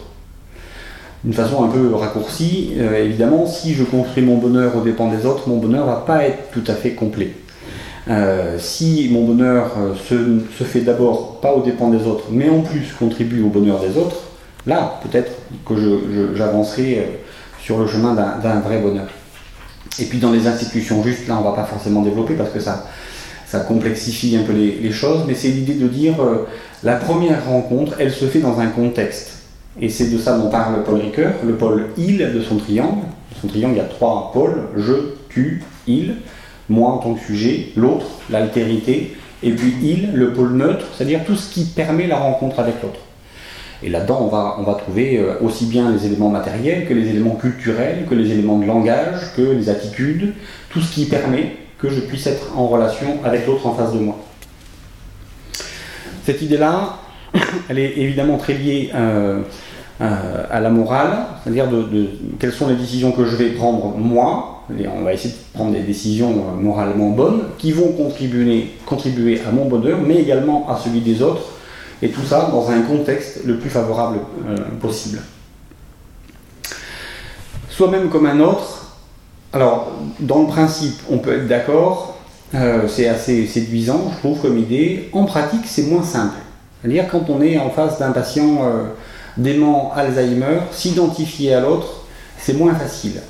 B: D'une façon un peu raccourcie, euh, évidemment, si je construis mon bonheur aux dépens des autres, mon bonheur va pas être tout à fait complet. Euh, si mon bonheur euh, se, fait d'abord pas aux dépens des autres, mais en plus contribue au bonheur des autres, là, peut-être que j'avancerai sur le chemin d'un vrai bonheur. Et puis dans les institutions justes, là on va pas forcément développer parce que ça, ça complexifie un peu les, choses, mais c'est l'idée de dire euh, la première rencontre, elle se fait dans un contexte. Et c'est de ça dont parle Paul Ricoeur, le pôle il de son triangle. Son triangle, il y a trois pôles, je, tu, il, moi en tant que sujet, l'autre, l'altérité, et puis il, le pôle neutre, c'est-à-dire tout ce qui permet la rencontre avec l'autre. Et là-dedans, on va, on va trouver euh, aussi bien les éléments matériels que les éléments culturels, que les éléments de langage, que les attitudes, tout ce qui permet que je puisse être en relation avec l'autre en face de moi. Cette idée-là, elle est évidemment très liée euh, euh, à la morale, c'est-à-dire de, quelles sont les décisions que je vais prendre moi, on va essayer de prendre des décisions moralement bonnes, qui vont contribuer, contribuer à mon bonheur, mais également à celui des autres, et tout ça dans un contexte le plus favorable euh, possible. Soi-même comme un autre, alors dans le principe on peut être d'accord, euh, c'est assez séduisant je trouve comme idée, en pratique c'est moins simple. C'est-à-dire quand on est en face d'un patient euh, dément Alzheimer, s'identifier à l'autre, c'est moins facile.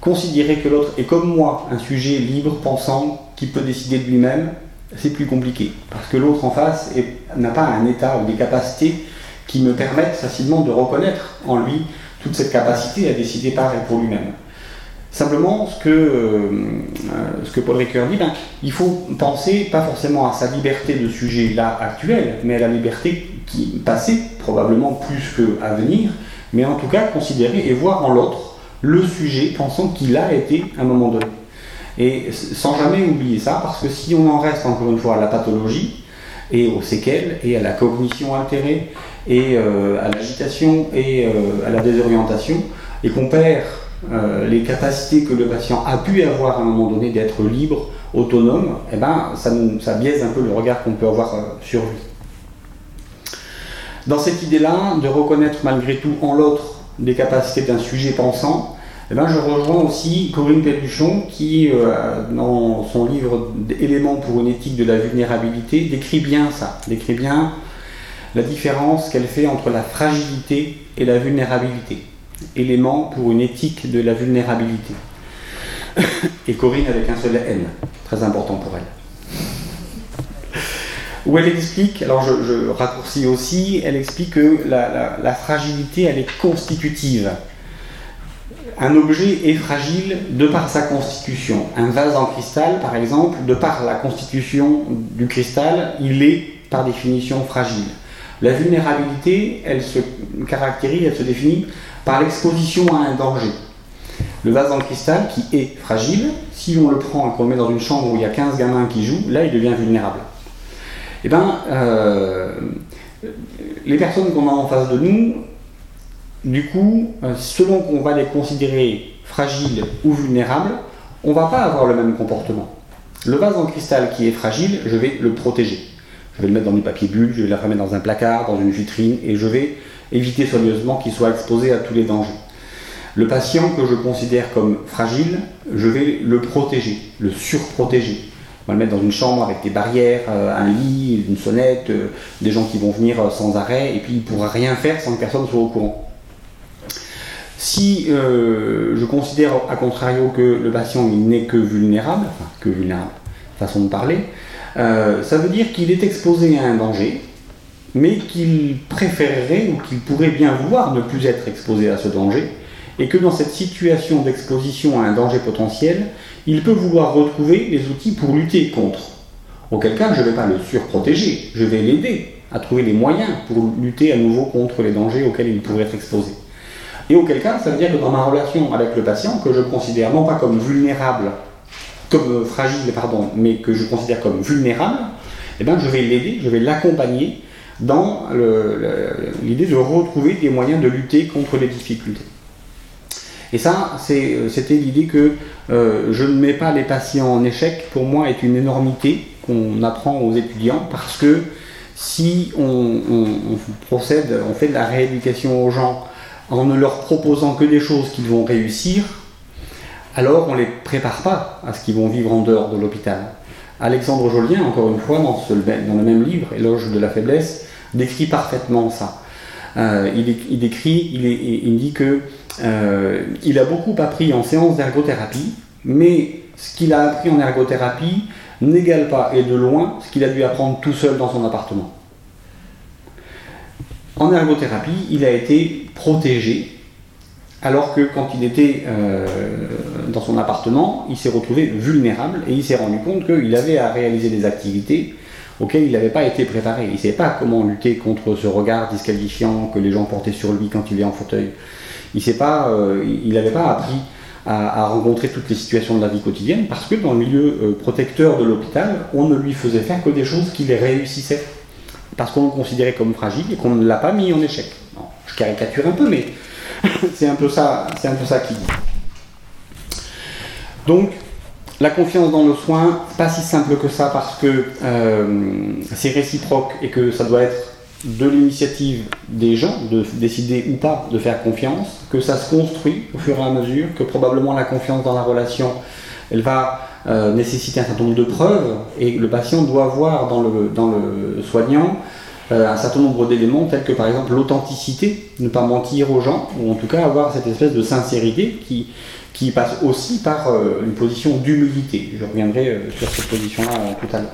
B: Considérer que l'autre est comme moi, un sujet libre, pensant, qui peut décider de lui-même, c'est plus compliqué. Parce que l'autre en face n'a pas un état ou des capacités qui me permettent facilement de reconnaître en lui toute cette capacité à décider par et pour lui-même. Simplement, ce que, euh, Paul Ricoeur dit, ben, il faut penser pas forcément à sa liberté de sujet là actuel, mais à la liberté qui passée, probablement plus qu'à venir, mais en tout cas considérer et voir en l'autre le sujet pensant qu'il a été à un moment donné. Et sans jamais oublier ça, parce que si on en reste encore une fois à la pathologie, et aux séquelles, et à la cognition altérée, et euh, à l'agitation, et euh, à la désorientation, et qu'on perd euh, les capacités que le patient a pu avoir à un moment donné d'être libre, autonome, eh ben, ça, ça, biaise un peu le regard qu'on peut avoir sur lui. Dans cette idée-là, de reconnaître malgré tout en l'autre des capacités d'un sujet pensant, eh ben, je rejoins aussi Corinne Pelluchon qui, euh, dans son livre Éléments pour une éthique de la vulnérabilité, décrit bien ça, décrit bien la différence qu'elle fait entre la fragilité et la vulnérabilité. Éléments pour une éthique de la vulnérabilité. Et Corinne avec un seul N, très important pour elle où elle explique, alors je, raccourcis aussi, elle explique que la, fragilité, elle est constitutive. Un objet est fragile de par sa constitution. Un vase en cristal, par exemple, de par la constitution du cristal, il est par définition fragile. La vulnérabilité, elle se caractérise, elle se définit par l'exposition à un danger. Le vase en cristal, qui est fragile, si on le prend et qu'on le met dans une chambre où il y a 15 gamins qui jouent, là il devient vulnérable eh bien, euh, les personnes qu'on a en face de nous, du coup, euh, selon qu'on va les considérer fragiles ou vulnérables, on va pas avoir le même comportement. Le vase en cristal qui est fragile, je vais le protéger. Je vais le mettre dans du papier bulle, je vais le remettre dans un placard, dans une vitrine, et je vais éviter soigneusement qu'il soit exposé à tous les dangers. Le patient que je considère comme fragile, je vais le protéger, le surprotéger. On va le mettre dans une chambre avec des barrières, euh, un lit, une sonnette, euh, des gens qui vont venir sans arrêt, et puis il ne pourra rien faire sans que personne soit au courant. Si je considère à contrario que le patient n'est que vulnérable, enfin que vulnérable, façon de parler, ça veut dire qu'il est exposé à un danger, mais qu'il préférerait ou qu'il pourrait bien vouloir ne plus être exposé à ce danger, et que dans cette situation d'exposition à un danger potentiel, il peut vouloir retrouver les outils pour lutter contre. Auquel cas, je ne vais pas le surprotéger, je vais l'aider à trouver les moyens pour lutter à nouveau contre les dangers auxquels il pourrait être exposé. Et auquel cas, ça veut dire que dans ma relation avec le patient, que je considère non pas comme vulnérable, comme fragile, pardon, mais que je considère comme vulnérable, eh bien, je vais l'aider, je vais l'accompagner dans l'idée de retrouver des moyens de lutter contre les difficultés. Et ça, euh, c'était l'idée que euh, je ne mets pas les patients en échec, pour moi, est une énormité qu'on apprend aux étudiants, parce que si on, procède, on fait de la rééducation aux gens en ne leur proposant que des choses qu'ils vont réussir, alors on ne les prépare pas à ce qu'ils vont vivre en dehors de l'hôpital. Alexandre Jolien, encore une fois, dans, le même livre, Éloge de la faiblesse, décrit parfaitement ça. Euh, il, décrit, il, dit que euh, il a beaucoup appris en séance d'ergothérapie, mais ce qu'il a appris en ergothérapie n'égale pas et de loin ce qu'il a dû apprendre tout seul dans son appartement. En ergothérapie, il a été protégé, alors que quand il était euh, dans son appartement, il s'est retrouvé vulnérable et il s'est rendu compte qu'il avait à réaliser des activités auquel il n'avait pas été préparé. Il ne savait pas comment lutter contre ce regard disqualifiant que les gens portaient sur lui quand il est en fauteuil. Il n'avait pas, pas appris à, rencontrer toutes les situations de la vie quotidienne parce que dans le milieu protecteur de l'hôpital, on ne lui faisait faire que des choses qui les réussissaient parce qu'on le considérait comme fragile et qu'on ne l'a pas mis en échec. Je caricature un peu, mais c'est un peu ça, c'est un peu ça qui dit. Donc, la confiance dans le soin, pas si simple que ça parce que euh, c'est réciproque et que ça doit être de l'initiative des gens de décider ou pas de faire confiance, que ça se construit au fur et à mesure, que probablement la confiance dans la relation, elle va euh, nécessiter un certain nombre de preuves et le patient doit voir dans le, dans le soignant un certain nombre d'éléments tels que par exemple l'authenticité, ne pas mentir aux gens, ou en tout cas avoir cette espèce de sincérité qui, qui passe aussi par euh, une position d'humilité. Je reviendrai sur cette position-là tout à l'heure.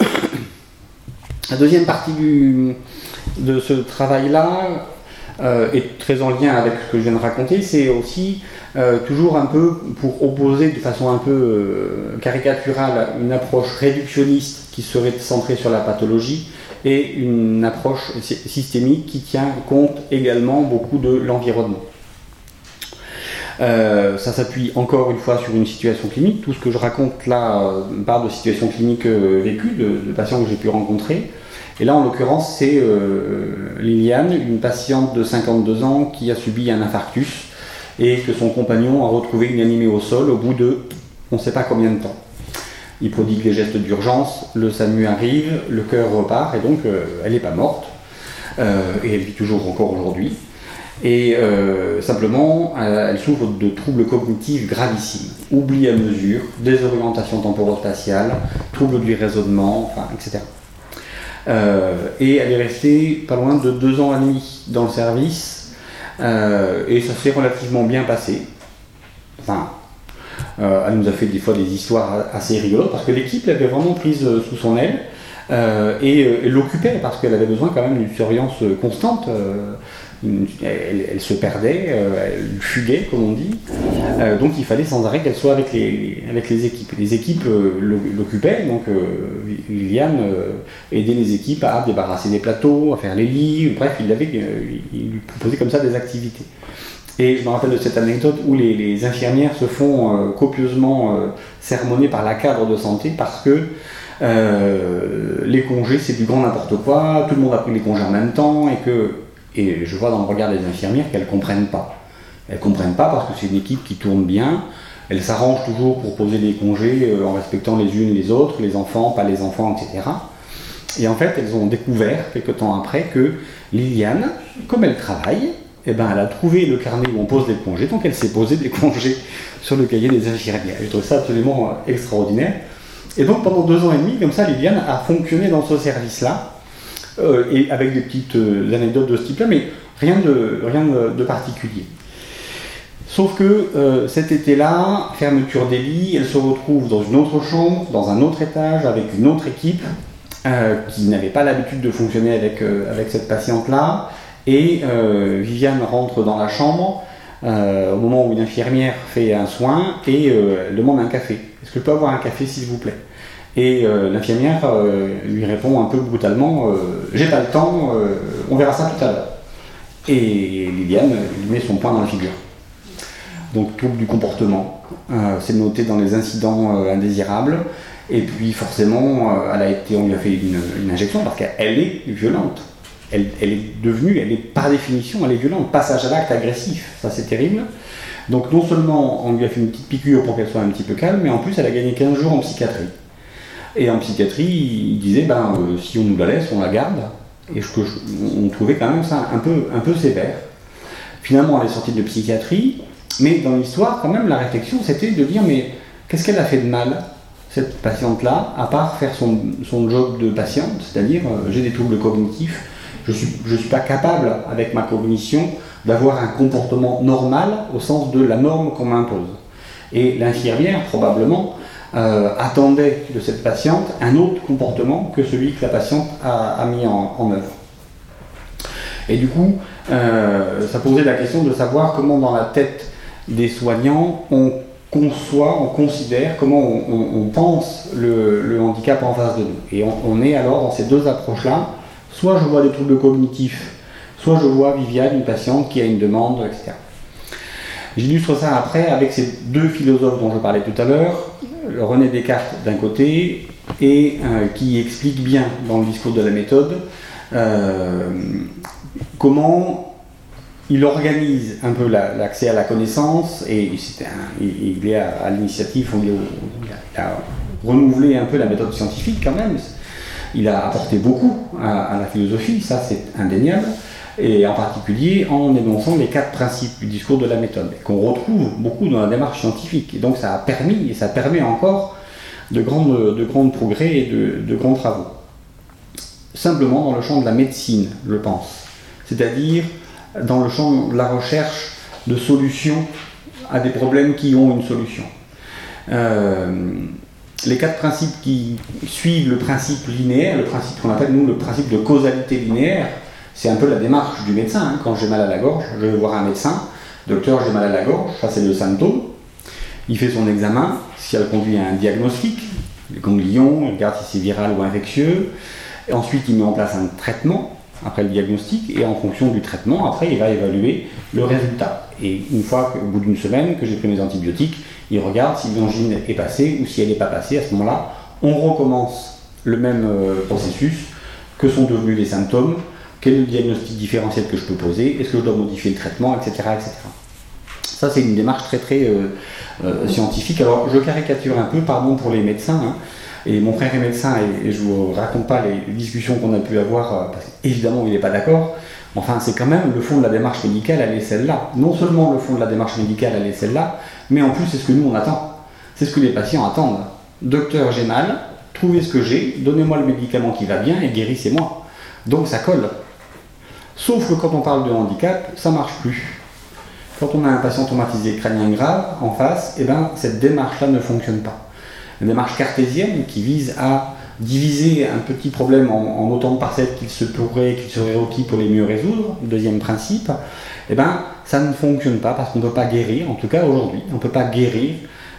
B: La deuxième partie du, de ce travail-là est très en lien avec ce que je viens de raconter, c'est aussi euh, toujours un peu pour opposer de façon un peu euh, caricaturale une approche réductionniste qui serait centrée sur la pathologie et une approche systémique qui tient compte également beaucoup de l'environnement. Euh, ça s'appuie encore une fois sur une situation clinique. Tout ce que je raconte là part de situations cliniques vécues, de, de, patients que j'ai pu rencontrer. Et là, en l'occurrence, c'est Liliane, une patiente de 52 ans qui a subi un infarctus et que son compagnon a retrouvé inanimé au sol au bout de on ne sait pas combien de temps. Il prodigue les gestes d'urgence, le SAMU arrive, le cœur repart et donc euh, elle n'est pas morte euh, et elle vit toujours encore aujourd'hui. Et euh, simplement, elle souffre de troubles cognitifs gravissimes, oubli à mesure, désorientation temporospatiale, troubles du raisonnement, enfin, etc. et elle est restée pas loin de deux ans et demi dans le service euh, et ça s'est relativement bien passé. Enfin, euh, elle nous a fait des fois des histoires assez rigolotes parce que l'équipe l'avait vraiment prise euh, sous son aile et, l'occupait parce qu'elle avait besoin quand même d'une surveillance constante elle, se perdait, euh, elle fuguait, comme on dit. Euh, donc il fallait sans arrêt qu'elle soit avec les, équipes. Les équipes euh, l'occupaient, donc Liliane aidait les équipes à débarrasser des plateaux, à faire les lits, bref, il, lui proposait comme ça des activités. Et je me rappelle de cette anecdote où les, infirmières se font copieusement sermonner par la cadre de santé parce que les congés c'est du grand n'importe quoi, tout le monde a pris les congés en même temps et que et je vois dans le regard des infirmières qu'elles ne comprennent pas. Elles ne comprennent pas parce que c'est une équipe qui tourne bien. Elles s'arrangent toujours pour poser des congés euh, en respectant les unes les autres, les enfants, pas les enfants, etc. Et en fait, elles ont découvert, quelques temps après, que Liliane, comme elle travaille, eh ben, elle a trouvé le carnet où on pose des congés, donc elle s'est posé des congés sur le cahier des infirmières. Je trouve ça absolument euh, extraordinaire. Et donc pendant deux ans et demi, comme ça, Liliane a fonctionné dans ce service-là, et avec des petites euh, anecdotes de ce type-là, mais rien de, rien de, particulier. Sauf que euh, cet été-là, fermeture des lits, elle se retrouve dans une autre chambre, dans un autre étage, avec une autre équipe qui n'avait pas l'habitude de fonctionner avec, avec cette patiente-là. Et Viviane rentre dans la chambre au moment où une infirmière fait un soin et demande un café. Est-ce que je peux avoir un café s'il vous plaît? Et euh, l'infirmière euh, lui répond un peu brutalement euh, J'ai pas le temps, on verra ça tout à l'heure. Et Liliane lui met son poing dans la figure. Donc, trouble du comportement. c'est noté dans les incidents indésirables. Et puis, forcément, elle a été, on lui a fait une, injection parce qu'elle est violente. Elle, elle, est devenue, elle est par définition, elle est violente. Passage à l'acte agressif, ça c'est terrible. Donc, non seulement on lui a fait une petite piqûre pour qu'elle soit un petit peu calme, mais en plus, elle a gagné 15 jours en psychiatrie. Et en psychiatrie, il disait, ben, euh, si on nous la laisse, on la garde. Et on trouvait quand même ça un peu, un peu sévère. Finalement, elle est sortie de psychiatrie, mais dans l'histoire, quand même, la réflexion, c'était de dire, mais qu'est-ce qu'elle a fait de mal, cette patiente-là, à part faire son, son job de patiente, c'est-à-dire, euh, j'ai des troubles cognitifs, je ne suis, je suis pas capable, avec ma cognition, d'avoir un comportement normal au sens de la norme qu'on m'impose. Et l'infirmière, probablement, euh, attendait de cette patiente un autre comportement que celui que la patiente a, mis en, œuvre. Et du coup, euh, ça posait la question de savoir comment dans la tête des soignants on conçoit, on considère, comment on, pense le, handicap en face de nous. Et on, est alors dans ces deux approches-là. Soit je vois des troubles cognitifs, soit je vois Viviane, une patiente qui a une demande, etc. J'illustre ça après avec ces deux philosophes dont je parlais tout à l'heure, René Descartes d'un côté, et euh, qui explique bien dans le discours de la méthode euh, comment il organise un peu l'accès à la connaissance et il, est à, l'initiative, il, a renouvelé un peu la méthode scientifique quand même. Il a apporté beaucoup à, la philosophie, ça c'est indéniable, et en particulier en énonçant les quatre principes du discours de la méthode, qu'on retrouve beaucoup dans la démarche scientifique. Et donc ça a permis, et ça permet encore, de grands de grands progrès et de, de grands travaux. Simplement dans le champ de la médecine, je pense. C'est-à-dire dans le champ de la recherche de solutions à des problèmes qui ont une solution. Euh, les quatre principes qui suivent le principe linéaire, le principe qu'on appelle nous le principe de causalité linéaire, c'est un peu la démarche du médecin. Hein. Quand j'ai mal à la gorge, je vais voir un médecin, docteur, j'ai mal à la gorge, ça c'est le symptôme. Il fait son examen, si elle conduit à un diagnostic, les ganglions, il regarde si c'est viral ou infectieux, ensuite il met en place un traitement, après le diagnostic, et en fonction du traitement, après, il va évaluer le résultat. Et une fois, au bout d'une semaine, que j'ai pris mes antibiotiques, il regarde si l'angine est passée ou si elle n'est pas passée. À ce moment-là, on recommence le même euh, processus, que sont devenus les symptômes, quel est le diagnostic différentiel que je peux poser, est-ce que je dois modifier le traitement, etc. etc. Ça, c'est une démarche très très euh, euh, scientifique. Alors, je caricature un peu, pardon pour les médecins, hein, et mon frère est médecin et, je vous raconte pas les discussions qu'on a pu avoir, euh, parce qu'évidemment il n'est pas d'accord. Enfin, c'est quand même le fond de la démarche médicale, elle est celle-là. Non seulement le fond de la démarche médicale, elle est celle-là, mais en plus c'est ce que nous on attend. C'est ce que les patients attendent. Docteur, j'ai mal, trouvez ce que j'ai, donnez-moi le médicament qui va bien et guérissez-moi. Donc ça colle. Sauf que quand on parle de handicap, ça marche plus. Quand on a un patient traumatisé crânien grave en face, eh ben, cette démarche-là ne fonctionne pas une démarche cartésienne qui vise à diviser un petit problème en, autant de parcelles qu'il se pourrait, qu'il serait requis pour les mieux résoudre, deuxième principe, eh ben, ça ne fonctionne pas parce qu'on ne peut pas guérir, en tout cas aujourd'hui, on ne peut pas guérir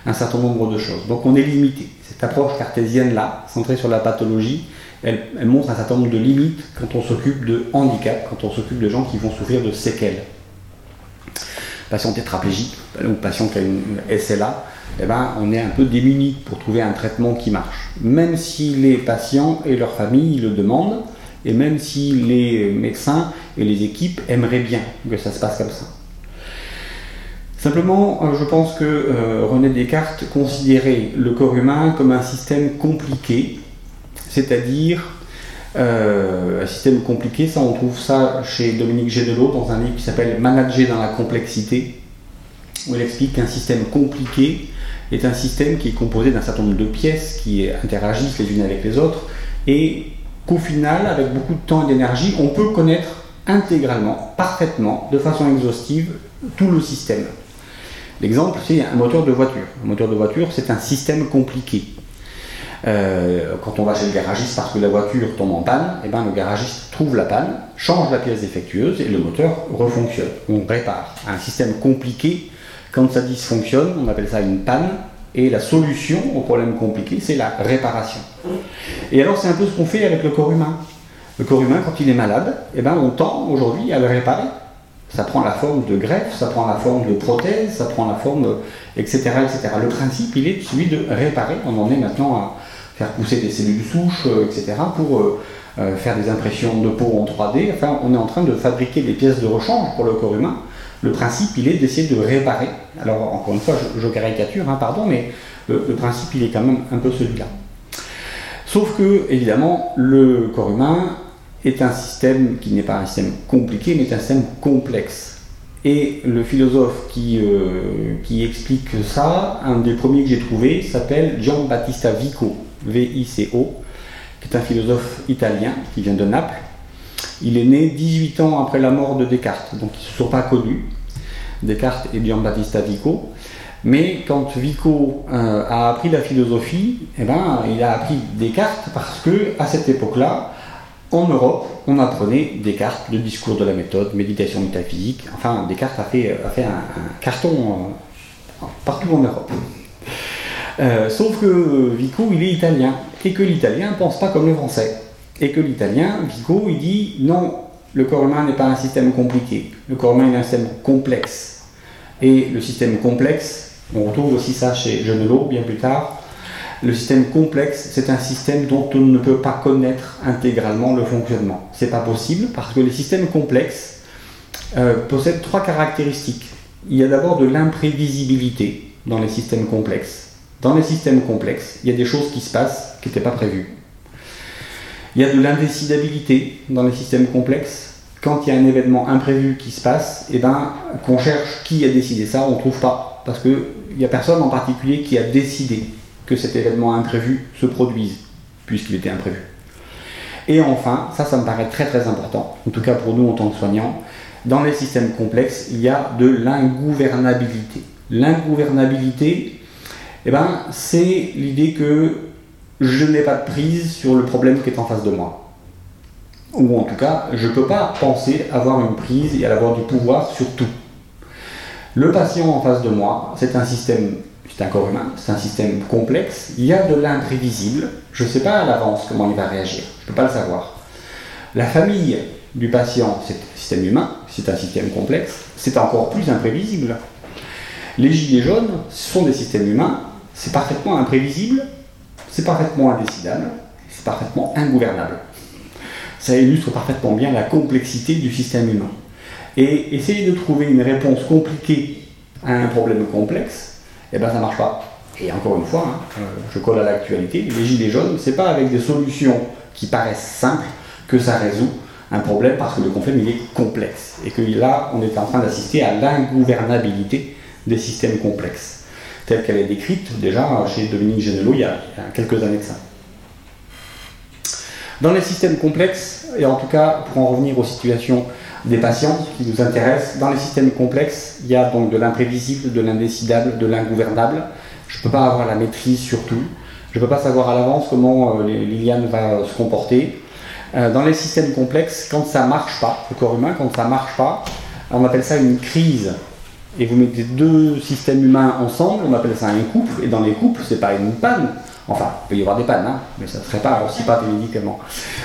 B: un certain nombre de choses. Donc on est limité. Cette approche cartésienne-là, centrée sur la pathologie, elle, montre un certain nombre de limites quand on s'occupe de handicap, quand on s'occupe de gens qui vont souffrir de séquelles. Patient tétraplégique, ou patient qui a une SLA, eh ben, on est un peu démuni pour trouver un traitement qui marche. Même si les patients et leurs familles le demandent, et même si les médecins et les équipes aimeraient bien que ça se passe comme ça. Simplement, euh, je pense que euh, René Descartes considérait le corps humain comme un système compliqué, c'est-à-dire euh, un système compliqué, ça on trouve ça chez Dominique Gédelot dans un livre qui s'appelle Manager dans la complexité, où il explique qu'un système compliqué, est un système qui est composé d'un certain nombre de pièces qui interagissent les unes avec les autres et qu'au final, avec beaucoup de temps et d'énergie, on peut connaître intégralement, parfaitement, de façon exhaustive, tout le système. L'exemple, c'est un moteur de voiture. Un moteur de voiture, c'est un système compliqué. Euh, quand on va chez le garagiste parce que la voiture tombe en panne, et eh ben, le garagiste trouve la panne, change la pièce défectueuse et le moteur refonctionne. On répare. Un système compliqué quand ça dysfonctionne, on appelle ça une panne, et la solution au problème compliqué, c'est la réparation. Et alors c'est un peu ce qu'on fait avec le corps humain. Le corps humain, quand il est malade, eh ben, on tend aujourd'hui à le réparer. Ça prend la forme de greffe, ça prend la forme de prothèse, ça prend la forme, etc., etc. Le principe, il est celui de réparer. On en est maintenant à faire pousser des cellules souches, euh, etc., pour euh, euh, faire des impressions de peau en 3D. Enfin, on est en train de fabriquer des pièces de rechange pour le corps humain le principe, il est d'essayer de réparer. Alors, encore une fois, je, caricature, hein, pardon, mais le, principe, il est quand même un peu celui-là. Sauf que, évidemment, le corps humain est un système qui n'est pas un système compliqué, mais un système complexe. Et le philosophe qui, qui explique ça, un des premiers que j'ai trouvé, s'appelle Giambattista Vico, V-I-C-O, qui est un philosophe italien qui vient de Naples il est né 18 ans après la mort de Descartes, donc ils ne sont pas connus, Descartes et Giambattista Vico. Mais quand Vico euh, a appris la philosophie, eh ben, il a appris Descartes parce que à cette époque-là, en Europe, on apprenait Descartes, le discours de la méthode, méditation métaphysique. Enfin, Descartes a fait, a fait un, carton partout en Europe. Euh, sauf que Vico, il est italien, et que l'italien ne pense pas comme le français. Et que l'italien, Vico, il dit non, le corps humain n'est pas un système compliqué, le corps humain est un système complexe. Et le système complexe, on retrouve aussi ça chez Genelot bien plus tard, le système complexe, c'est un système dont on ne peut pas connaître intégralement le fonctionnement. C'est pas possible parce que les systèmes complexes euh, possèdent trois caractéristiques. Il y a d'abord de l'imprévisibilité dans les systèmes complexes. Dans les systèmes complexes, il y a des choses qui se passent qui n'étaient pas prévues. Il y a de l'indécidabilité dans les systèmes complexes. Quand il y a un événement imprévu qui se passe, eh ben, qu'on cherche qui a décidé ça, on ne trouve pas. Parce qu'il n'y a personne en particulier qui a décidé que cet événement imprévu se produise, puisqu'il était imprévu. Et enfin, ça, ça me paraît très très important, en tout cas pour nous en tant que soignants, dans les systèmes complexes, il y a de l'ingouvernabilité. L'ingouvernabilité, eh ben, c'est l'idée que je n'ai pas de prise sur le problème qui est en face de moi. Ou en tout cas, je ne peux pas penser avoir une prise et avoir du pouvoir sur tout. Le patient en face de moi, c'est un système c'est un corps humain, c'est un système complexe, il y a de l'imprévisible, je ne sais pas à l'avance comment il va réagir, je ne peux pas le savoir. La famille du patient, c'est un système humain, c'est un système complexe, c'est encore plus imprévisible. Les gilets jaunes, ce sont des systèmes humains, c'est parfaitement imprévisible, c'est parfaitement indécidable, c'est parfaitement ingouvernable. Ça illustre parfaitement bien la complexité du système humain. Et essayer de trouver une réponse compliquée à un problème complexe, eh ben ça marche pas. Et encore une fois, hein, euh, je colle à l'actualité, les gilets jaunes, c'est pas avec des solutions qui paraissent simples que ça résout un problème parce que le problème est complexe et que là on est en train d'assister à l'ingouvernabilité des systèmes complexes telle qu'elle est décrite déjà chez Dominique Genelot il y, a, quelques années de ça. Dans les systèmes complexes, et en tout cas pour en revenir aux situations des patients qui nous intéressent. Dans les systèmes complexes, il y a donc de l'imprévisible, de l'indécidable, de l'ingouvernable. Je ne peux pas avoir la maîtrise sur tout. Je ne peux pas savoir à l'avance comment euh, Liliane va se comporter. Euh, dans les systèmes complexes, quand ça ne marche pas, le corps humain, quand ça ne marche pas, on appelle ça une crise. Et vous mettez deux systèmes humains ensemble, on appelle ça un couple. Et dans les couples, c'est pas une panne. Enfin, il peut y avoir des pannes, hein, mais ça ne serait pas aussi pas des médicaments.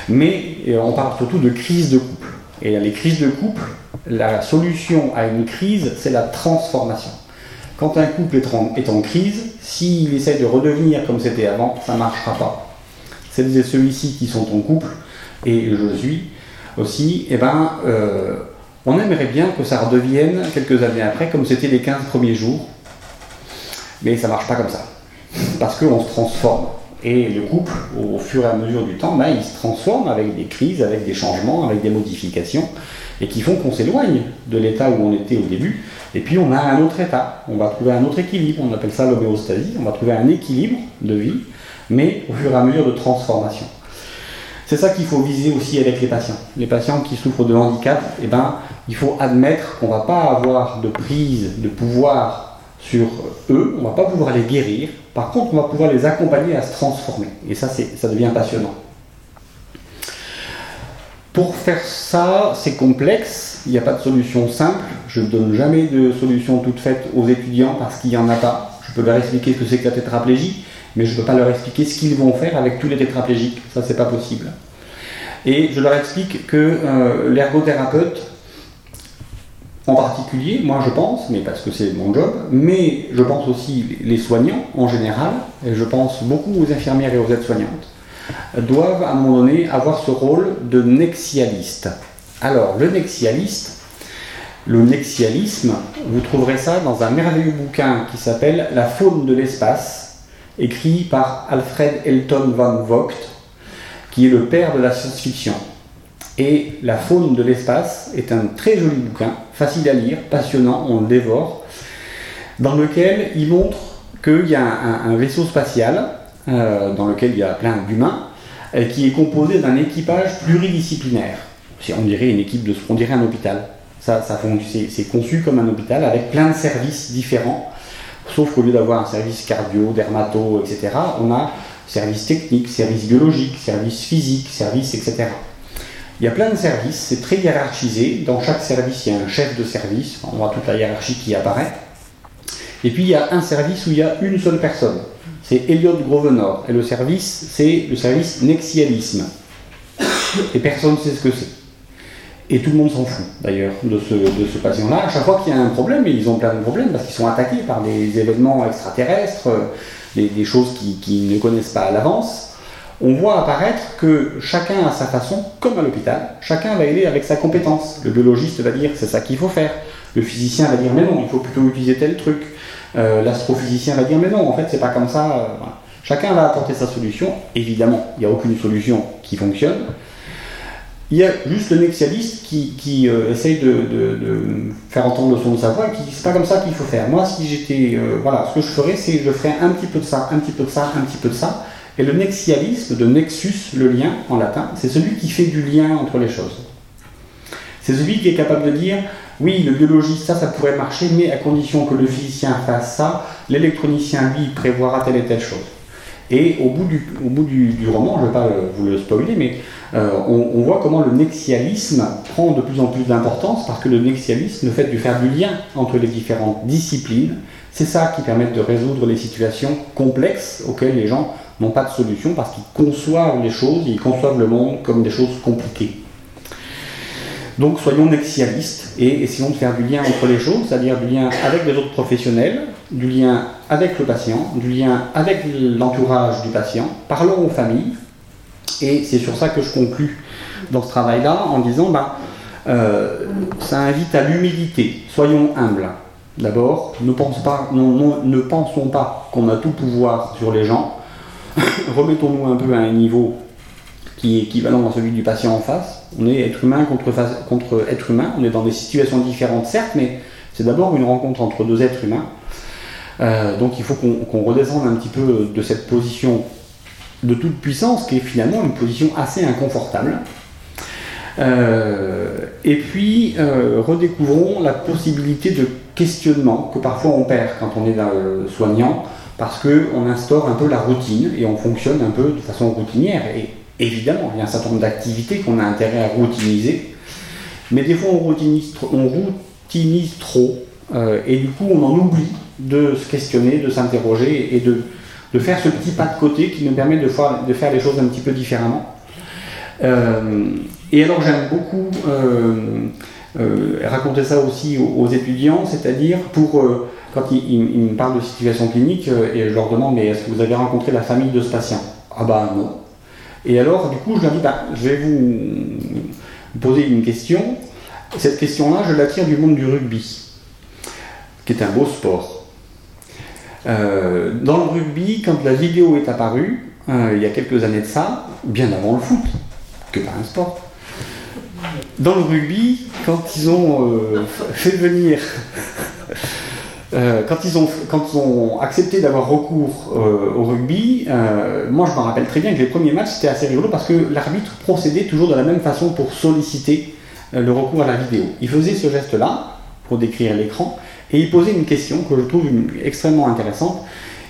B: Mais euh, on parle surtout de crise de couple. Et les crises de couple, la solution à une crise, c'est la transformation. Quand un couple est en, crise, s'il essaie de redevenir comme c'était avant, ça ne marchera pas. Celles et ceux-ci qui sont en couple, et je suis aussi, eh ben, euh, on aimerait bien que ça redevienne quelques années après comme c'était les 15 premiers jours. Mais ça marche pas comme ça. Parce qu'on se transforme. Et le couple, au fur et à mesure du temps, ben, il se transforme avec des crises, avec des changements, avec des modifications, et qui font qu'on s'éloigne de l'état où on était au début. Et puis on a un autre état, on va trouver un autre équilibre, on appelle ça l'homéostasie, on va trouver un équilibre de vie, mais au fur et à mesure de transformation. C'est ça qu'il faut viser aussi avec les patients. Les patients qui souffrent de handicap, eh ben, il faut admettre qu'on ne va pas avoir de prise de pouvoir sur eux, on ne va pas pouvoir les guérir, par contre, on va pouvoir les accompagner à se transformer. Et ça, ça devient passionnant. Pour faire ça, c'est complexe, il n'y a pas de solution simple. Je ne donne jamais de solution toute faite aux étudiants parce qu'il n'y en a pas. Je peux leur expliquer ce que c'est que la tétraplégie, mais je ne peux pas leur expliquer ce qu'ils vont faire avec tous les tétraplégiques. Ça, c'est pas possible. Et je leur explique que euh, l'ergothérapeute, en particulier, moi je pense, mais parce que c'est mon job, mais je pense aussi les soignants en général, et je pense beaucoup aux infirmières et aux aides-soignantes, doivent à un moment donné avoir ce rôle de nexialiste. Alors, le nexialiste, le nexialisme, vous trouverez ça dans un merveilleux bouquin qui s'appelle La faune de l'espace, écrit par Alfred Elton van Vogt, qui est le père de la science-fiction. Et La faune de l'espace est un très joli bouquin, facile à lire, passionnant, on le dévore, dans lequel il montre qu'il y a un, vaisseau spatial euh, dans lequel il y a plein d'humains qui est composé d'un équipage pluridisciplinaire. On dirait une équipe de, on dirait un hôpital. Ça c'est conçu comme un hôpital avec plein de services différents. Sauf qu'au lieu d'avoir un service cardio, dermato, etc., on a service technique, service biologique, service physique, service, etc. Il y a plein de services, c'est très hiérarchisé. Dans chaque service, il y a un chef de service. On voit toute la hiérarchie qui apparaît. Et puis il y a un service où il y a une seule personne. C'est Elliot Grovenor. Et le service, c'est le service Nexialisme. Et personne ne sait ce que c'est. Et tout le monde s'en fout d'ailleurs de ce, de ce patient-là. À chaque fois qu'il y a un problème, et ils ont plein de problèmes parce qu'ils sont attaqués par des événements extraterrestres, des, des choses qu'ils ne connaissent pas à l'avance, on voit apparaître que chacun à sa façon, comme à l'hôpital, chacun va aider avec sa compétence. Le biologiste va dire c'est ça qu'il faut faire. Le physicien va dire mais non, il faut plutôt utiliser tel truc. Euh, l'astrophysicien va dire mais non, en fait c'est pas comme ça. Euh, chacun va apporter sa solution. Évidemment, il n'y a aucune solution qui fonctionne. Il y a juste le nexialiste qui, euh, essaye de, faire entendre le son de sa voix et qui dit c'est pas comme ça qu'il faut faire. Moi, si j'étais. voilà, ce que je ferais, c'est je ferais un petit peu de ça, un petit peu de ça, un petit peu de ça. Et le nexialisme, de nexus, le lien en latin, c'est celui qui fait du lien entre les choses. C'est celui qui est capable de dire oui, le biologiste, ça, ça pourrait marcher, mais à condition que le physicien fasse ça, l'électronicien, lui, prévoira telle et telle chose. Et au bout du, au bout du, roman, je ne vais pas vous le spoiler, mais euh, on, voit comment le nexialisme prend de plus en plus d'importance parce que le nexialisme, le fait de faire du lien entre les différentes disciplines, c'est ça qui permet de résoudre les situations complexes auxquelles les gens n'ont pas de solution parce qu'ils conçoivent les choses, ils conçoivent le monde comme des choses compliquées. Donc soyons nexialistes et essayons de faire du lien entre les choses, c'est-à-dire du lien avec les autres professionnels, du lien avec le patient, du lien avec l'entourage du patient, parlons aux familles, et c'est sur ça que je conclus dans ce travail-là en disant, bah, euh, ça invite à l'humilité, soyons humbles. D'abord, ne, pensons pas qu'on a tout pouvoir sur les gens, remettons-nous un peu à un niveau qui est équivalent à celui du patient en face. On est être humain contre, être humain, on est dans des situations différentes certes, mais c'est d'abord une rencontre entre deux êtres humains. Euh, donc il faut qu'on redescende un petit peu de cette position de toute puissance qui est finalement une position assez inconfortable. Euh, et puis euh, redécouvrons la possibilité de questionnement que parfois on perd quand on est soignant parce qu'on instaure un peu la routine et on fonctionne un peu de façon routinière. Et évidemment, il y a un certain nombre d'activités qu'on a intérêt à routiniser, mais des fois on routinise, trop euh, et du coup on en oublie de se questionner, de s'interroger et de, de, faire ce petit pas de côté qui nous permet de faire, de faire les choses un petit peu différemment. Euh, et alors j'aime beaucoup euh, raconter ça aussi aux étudiants, c'est-à-dire pour quand ils, me parlent de situation clinique euh, et je leur demande mais est-ce que vous avez rencontré la famille de ce patient? Ah bah non. Et alors du coup je leur dis bah, je vais vous poser une question. Cette question-là je la tire du monde du rugby, qui est un beau sport. Euh, dans le rugby, quand la vidéo est apparue, euh, il y a quelques années de ça, bien avant le foot, que pas un sport, dans le rugby, quand ils ont fait venir euh, quand, ils ont, accepté d'avoir recours euh, au rugby, euh, moi je me rappelle très bien que les premiers matchs c'était assez rigolo parce que l'arbitre procédait toujours de la même façon pour solliciter le recours à la vidéo. Il faisait ce geste-là pour décrire l'écran et il posait une question que je trouve extrêmement intéressante.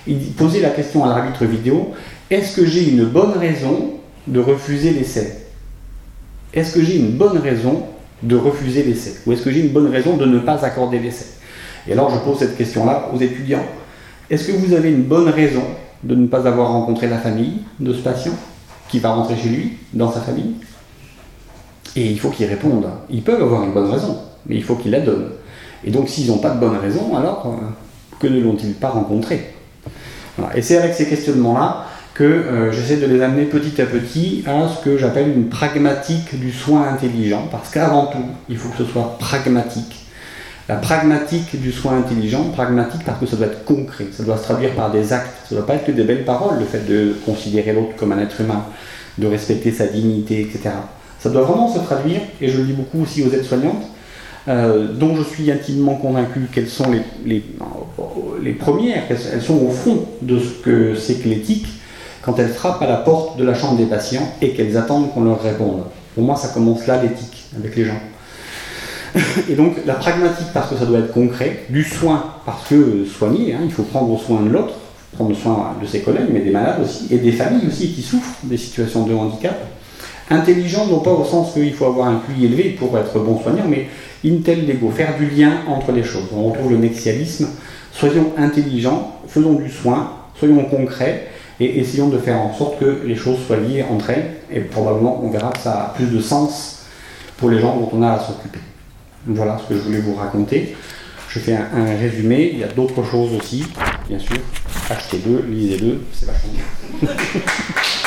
B: Il posait la question à l'arbitre vidéo est-ce que j'ai une bonne raison de refuser l'essai Est-ce que j'ai une bonne raison de refuser l'essai Ou est-ce que j'ai une bonne raison de ne pas accorder l'essai et alors je pose cette question-là aux étudiants. Est-ce que vous avez une bonne raison de ne pas avoir rencontré la famille de ce patient qui va rentrer chez lui, dans sa famille? Et il faut qu'ils répondent. Ils peuvent avoir une bonne raison, mais il faut qu'ils la donnent. Et donc s'ils n'ont pas de bonne raison, alors euh, que ne l'ont-ils pas rencontré? Et c'est avec ces questionnements-là que euh, j'essaie de les amener petit à petit à ce que j'appelle une pragmatique du soin intelligent, parce qu'avant tout, il faut que ce soit pragmatique la pragmatique du soin intelligent, pragmatique parce que ça doit être concret, ça doit se traduire par des actes, ça ne doit pas être que des belles paroles, le fait de considérer l'autre comme un être humain, de respecter sa dignité, etc. Ça doit vraiment se traduire, et je le dis beaucoup aussi aux aides-soignantes, euh, dont je suis intimement convaincu qu'elles sont les, les, premières, elles sont au fond de ce que c'est que l'éthique, quand elles frappent à la porte de la chambre des patients et qu'elles attendent qu'on leur réponde. Pour moi, ça commence là l'éthique avec les gens. Et donc la pragmatique parce que ça doit être concret, du soin parce que soigner, hein, il faut prendre soin de l'autre, prendre soin de ses collègues, mais des malades aussi, et des familles aussi qui souffrent des situations de handicap. Intelligent, non pas au sens qu'il faut avoir un QI élevé pour être bon soignant, mais intel lego, faire du lien entre les choses. On retrouve le nexialisme. Soyons intelligents, faisons du soin, soyons concrets et essayons de faire en sorte que les choses soient liées entre elles. Et probablement, on verra que ça a plus de sens pour les gens dont on a à s'occuper. Voilà ce que je voulais vous raconter. Je fais un, résumé. Il y a d'autres choses aussi, bien sûr. Achetez-le, lisez-le, c'est vachement bien.